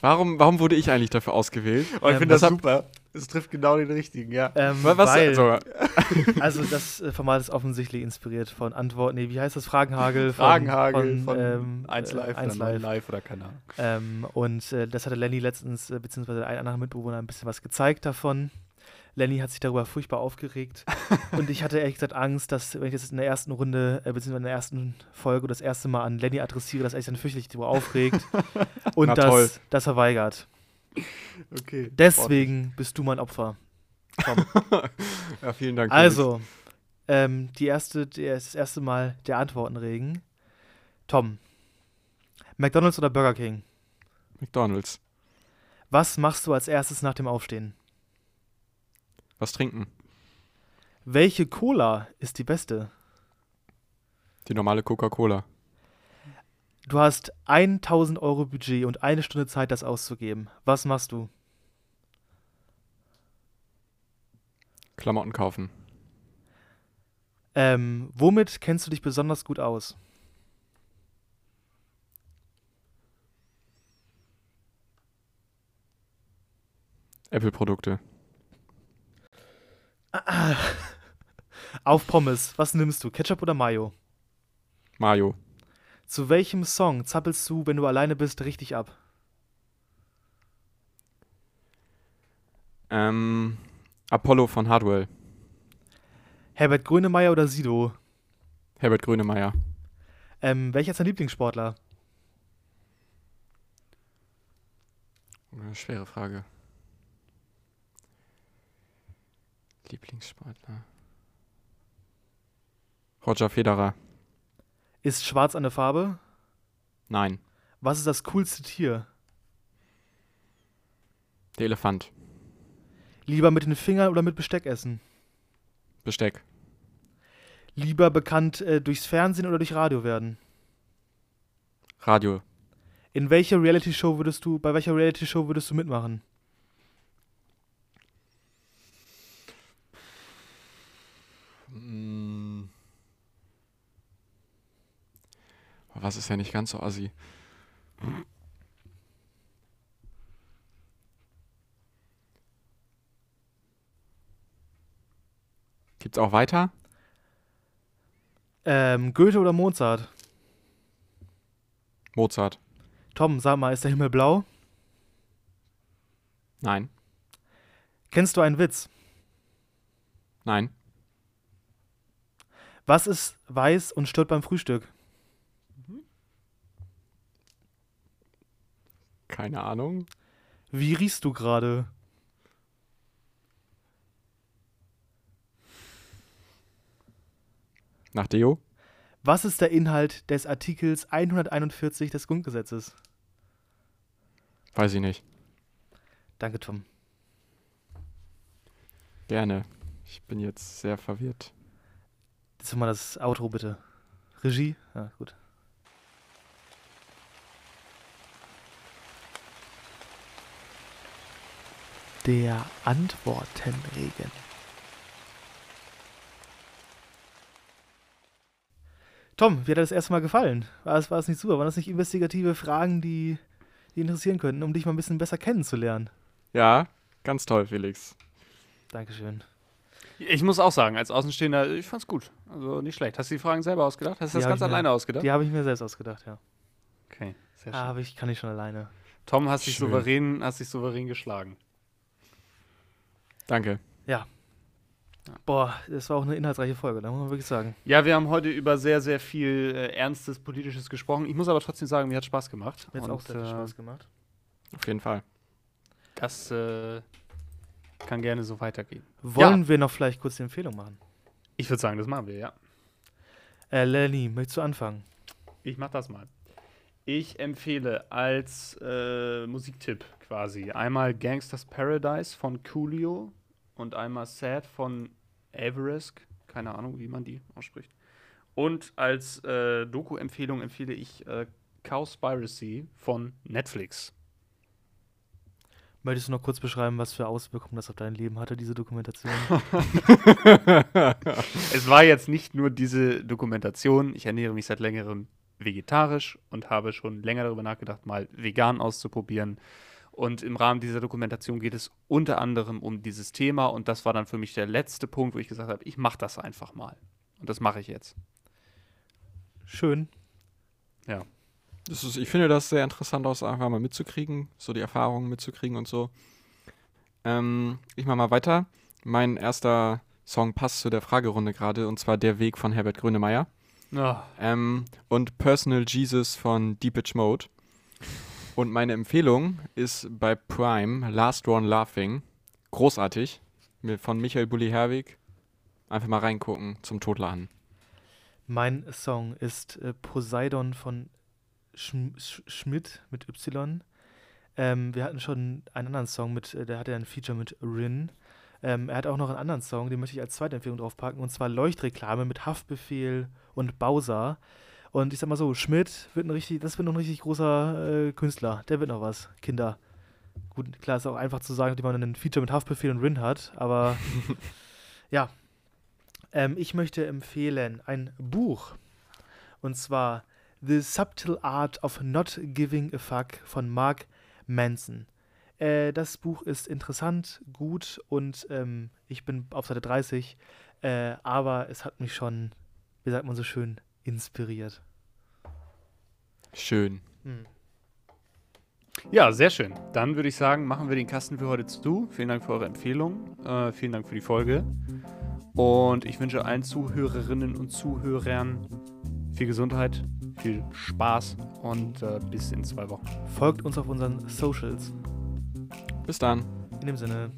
Warum, warum wurde ich eigentlich dafür ausgewählt? Oh, ich Ähm, finde das hab- super. Es trifft genau den richtigen, ja. Ähm, Wa- Was, weil, also, (laughs) Also das äh, Format ist offensichtlich inspiriert von Antworten. Nee, wie heißt das? Fragenhagel. Von, Fragenhagel von, ähm, 1 äh, Live, 1 oder 9 Live. Live oder keine Ahnung. Ähm, und äh, das hatte Lenny letztens, äh, beziehungsweise ein anderer Mitbewohner, ein bisschen was gezeigt davon. Lenny hat sich darüber furchtbar aufgeregt. (laughs) und ich hatte ehrlich gesagt Angst, dass, wenn ich das in der ersten Runde, äh, beziehungsweise in der ersten Folge das erste Mal an Lenny adressiere, dass er sich dann fürchterlich darüber aufregt (laughs) und das, das verweigert. Okay. Deswegen bist du mein Opfer. Tom. (laughs) ja, vielen Dank. Also, ähm, die erste, das erste Mal der Antwortenregen. Tom, McDonald's oder Burger King? McDonalds. Was machst du als erstes nach dem Aufstehen? was trinken. Welche Cola ist die beste? Die normale Coca-Cola. Du hast 1000 Euro Budget und eine Stunde Zeit, das auszugeben. Was machst du? Klamotten kaufen. Ähm, womit kennst du dich besonders gut aus? Apple-Produkte. (laughs) Auf Pommes, was nimmst du? Ketchup oder Mayo? Mayo. Zu welchem Song zappelst du, wenn du alleine bist, richtig ab? Ähm, Apollo von Hardwell. Herbert Grönemeyer oder Sido? Herbert Grönemeyer. Ähm, welcher ist dein Lieblingssportler? Eine schwere Frage. Lieblingssportler. Roger Federer. Ist schwarz eine Farbe? Nein. Was ist das coolste Tier? Der Elefant. Lieber mit den Fingern oder mit Besteck essen? Besteck. Lieber bekannt äh, durchs Fernsehen oder durch Radio werden? Radio. In welcher Reality Show würdest du, bei welcher Reality Show würdest du mitmachen? Mm. Was ist ja nicht ganz so assi? Gibt's auch weiter? Ähm, Goethe oder Mozart? Mozart. Tom, sag mal, ist der Himmel blau? Nein. Kennst du einen Witz? Nein. Was ist weiß und stört beim Frühstück? Keine Ahnung. Wie riechst du gerade? Nach Deo? Was ist der Inhalt des Artikels 141 des Grundgesetzes? Weiß ich nicht. Danke, Tom. Gerne. Ich bin jetzt sehr verwirrt. Jetzt mal das Outro bitte. Regie? Ja, gut. Der Antwortenregen. Tom, wie hat dir das erste Mal gefallen? War es, war es nicht super? Waren das nicht investigative Fragen, die, die interessieren könnten, um dich mal ein bisschen besser kennenzulernen? Ja, ganz toll, Felix. Dankeschön. Ich muss auch sagen, als Außenstehender, ich fand's gut. Also nicht schlecht. Hast du die Fragen selber ausgedacht? Hast du das ganz ich mir- alleine ausgedacht? Die habe ich mir selbst ausgedacht, ja. Okay, sehr schön. Ah, aber ich kann ich schon alleine. Tom, hast dich Schön. souverän, hast dich souverän geschlagen. Danke. Boah, das war auch eine inhaltsreiche Folge, da muss man wirklich sagen. Ja, wir haben heute über sehr, sehr viel äh, Ernstes, Politisches gesprochen. Ich muss aber trotzdem sagen, mir hat Spaß gemacht. Mir hat auch sehr viel äh, Spaß gemacht. Auf jeden Fall. Das äh, kann gerne so weitergehen. Wollen wir noch vielleicht kurz die Empfehlung machen? Ich würde sagen, das machen wir, ja. Äh, Lenny, möchtest du anfangen? Ich mach das mal. Ich empfehle als äh, Musiktipp quasi einmal Gangsters Paradise von Coolio und einmal Sad von Everest. Keine Ahnung, wie man die ausspricht. Und als äh, Doku-Empfehlung empfehle ich äh, Cowspiracy von Netflix. Möchtest du noch kurz beschreiben, was für Auswirkungen das auf dein Leben hatte, diese Dokumentation? (laughs) (laughs) Es war jetzt nicht nur diese Dokumentation. Ich ernähre mich seit längerem vegetarisch und habe schon länger darüber nachgedacht, mal vegan auszuprobieren. Und im Rahmen dieser Dokumentation geht es unter anderem um dieses Thema. Und das war dann für mich der letzte Punkt, wo ich gesagt habe, ich mache das einfach mal. Und das mache ich jetzt. Schön. Das ist, ich finde das sehr interessant aus, einfach mal mitzukriegen, so die Erfahrungen mitzukriegen und so. Ähm, ich mache mal weiter. Mein erster Song passt zu der Fragerunde gerade, und zwar Der Weg von Herbert Grönemeyer. Ah, Ähm, und Personal Jesus von Deepage Mode. Und meine Empfehlung ist bei Prime Last One Laughing. Großartig. Von Michael Bulli Herwig. Einfach mal reingucken zum Totlachen. Mein Song ist äh, Poseidon von Schm Sch Schmidt mit Y. Ähm, wir hatten schon einen anderen Song mit, äh, der hatte ein Feature mit Rin. Ähm, er hat auch noch einen anderen Song, den möchte ich als zweite Empfehlung draufpacken, und zwar Leuchtreklame mit Haftbefehl und Bowser. Und ich sag mal so, Schmidt wird ein richtig, das wird noch ein richtig großer äh, Künstler. Der wird noch was, Kinder. Gut, klar ist auch einfach zu sagen, dass man einen Feature mit Haftbefehl und Rin hat, aber (laughs) ja. Ähm, ich möchte empfehlen ein Buch. Und zwar The Subtle Art of Not Giving a Fuck von Mark Manson. Äh, das Buch ist interessant, gut und ähm, ich bin auf Seite 30, äh, aber es hat mich schon, wie sagt man so schön, inspiriert. Schön. Hm. Ja, sehr schön. Dann würde ich sagen, machen wir den Kasten für heute zu. Vielen Dank für eure Empfehlung. Äh, vielen Dank für die Folge. Und ich wünsche allen Zuhörerinnen und Zuhörern viel Gesundheit, viel Spaß und äh, bis in zwei Wochen. Folgt uns auf unseren Socials. Bis dann. In dem Sinne.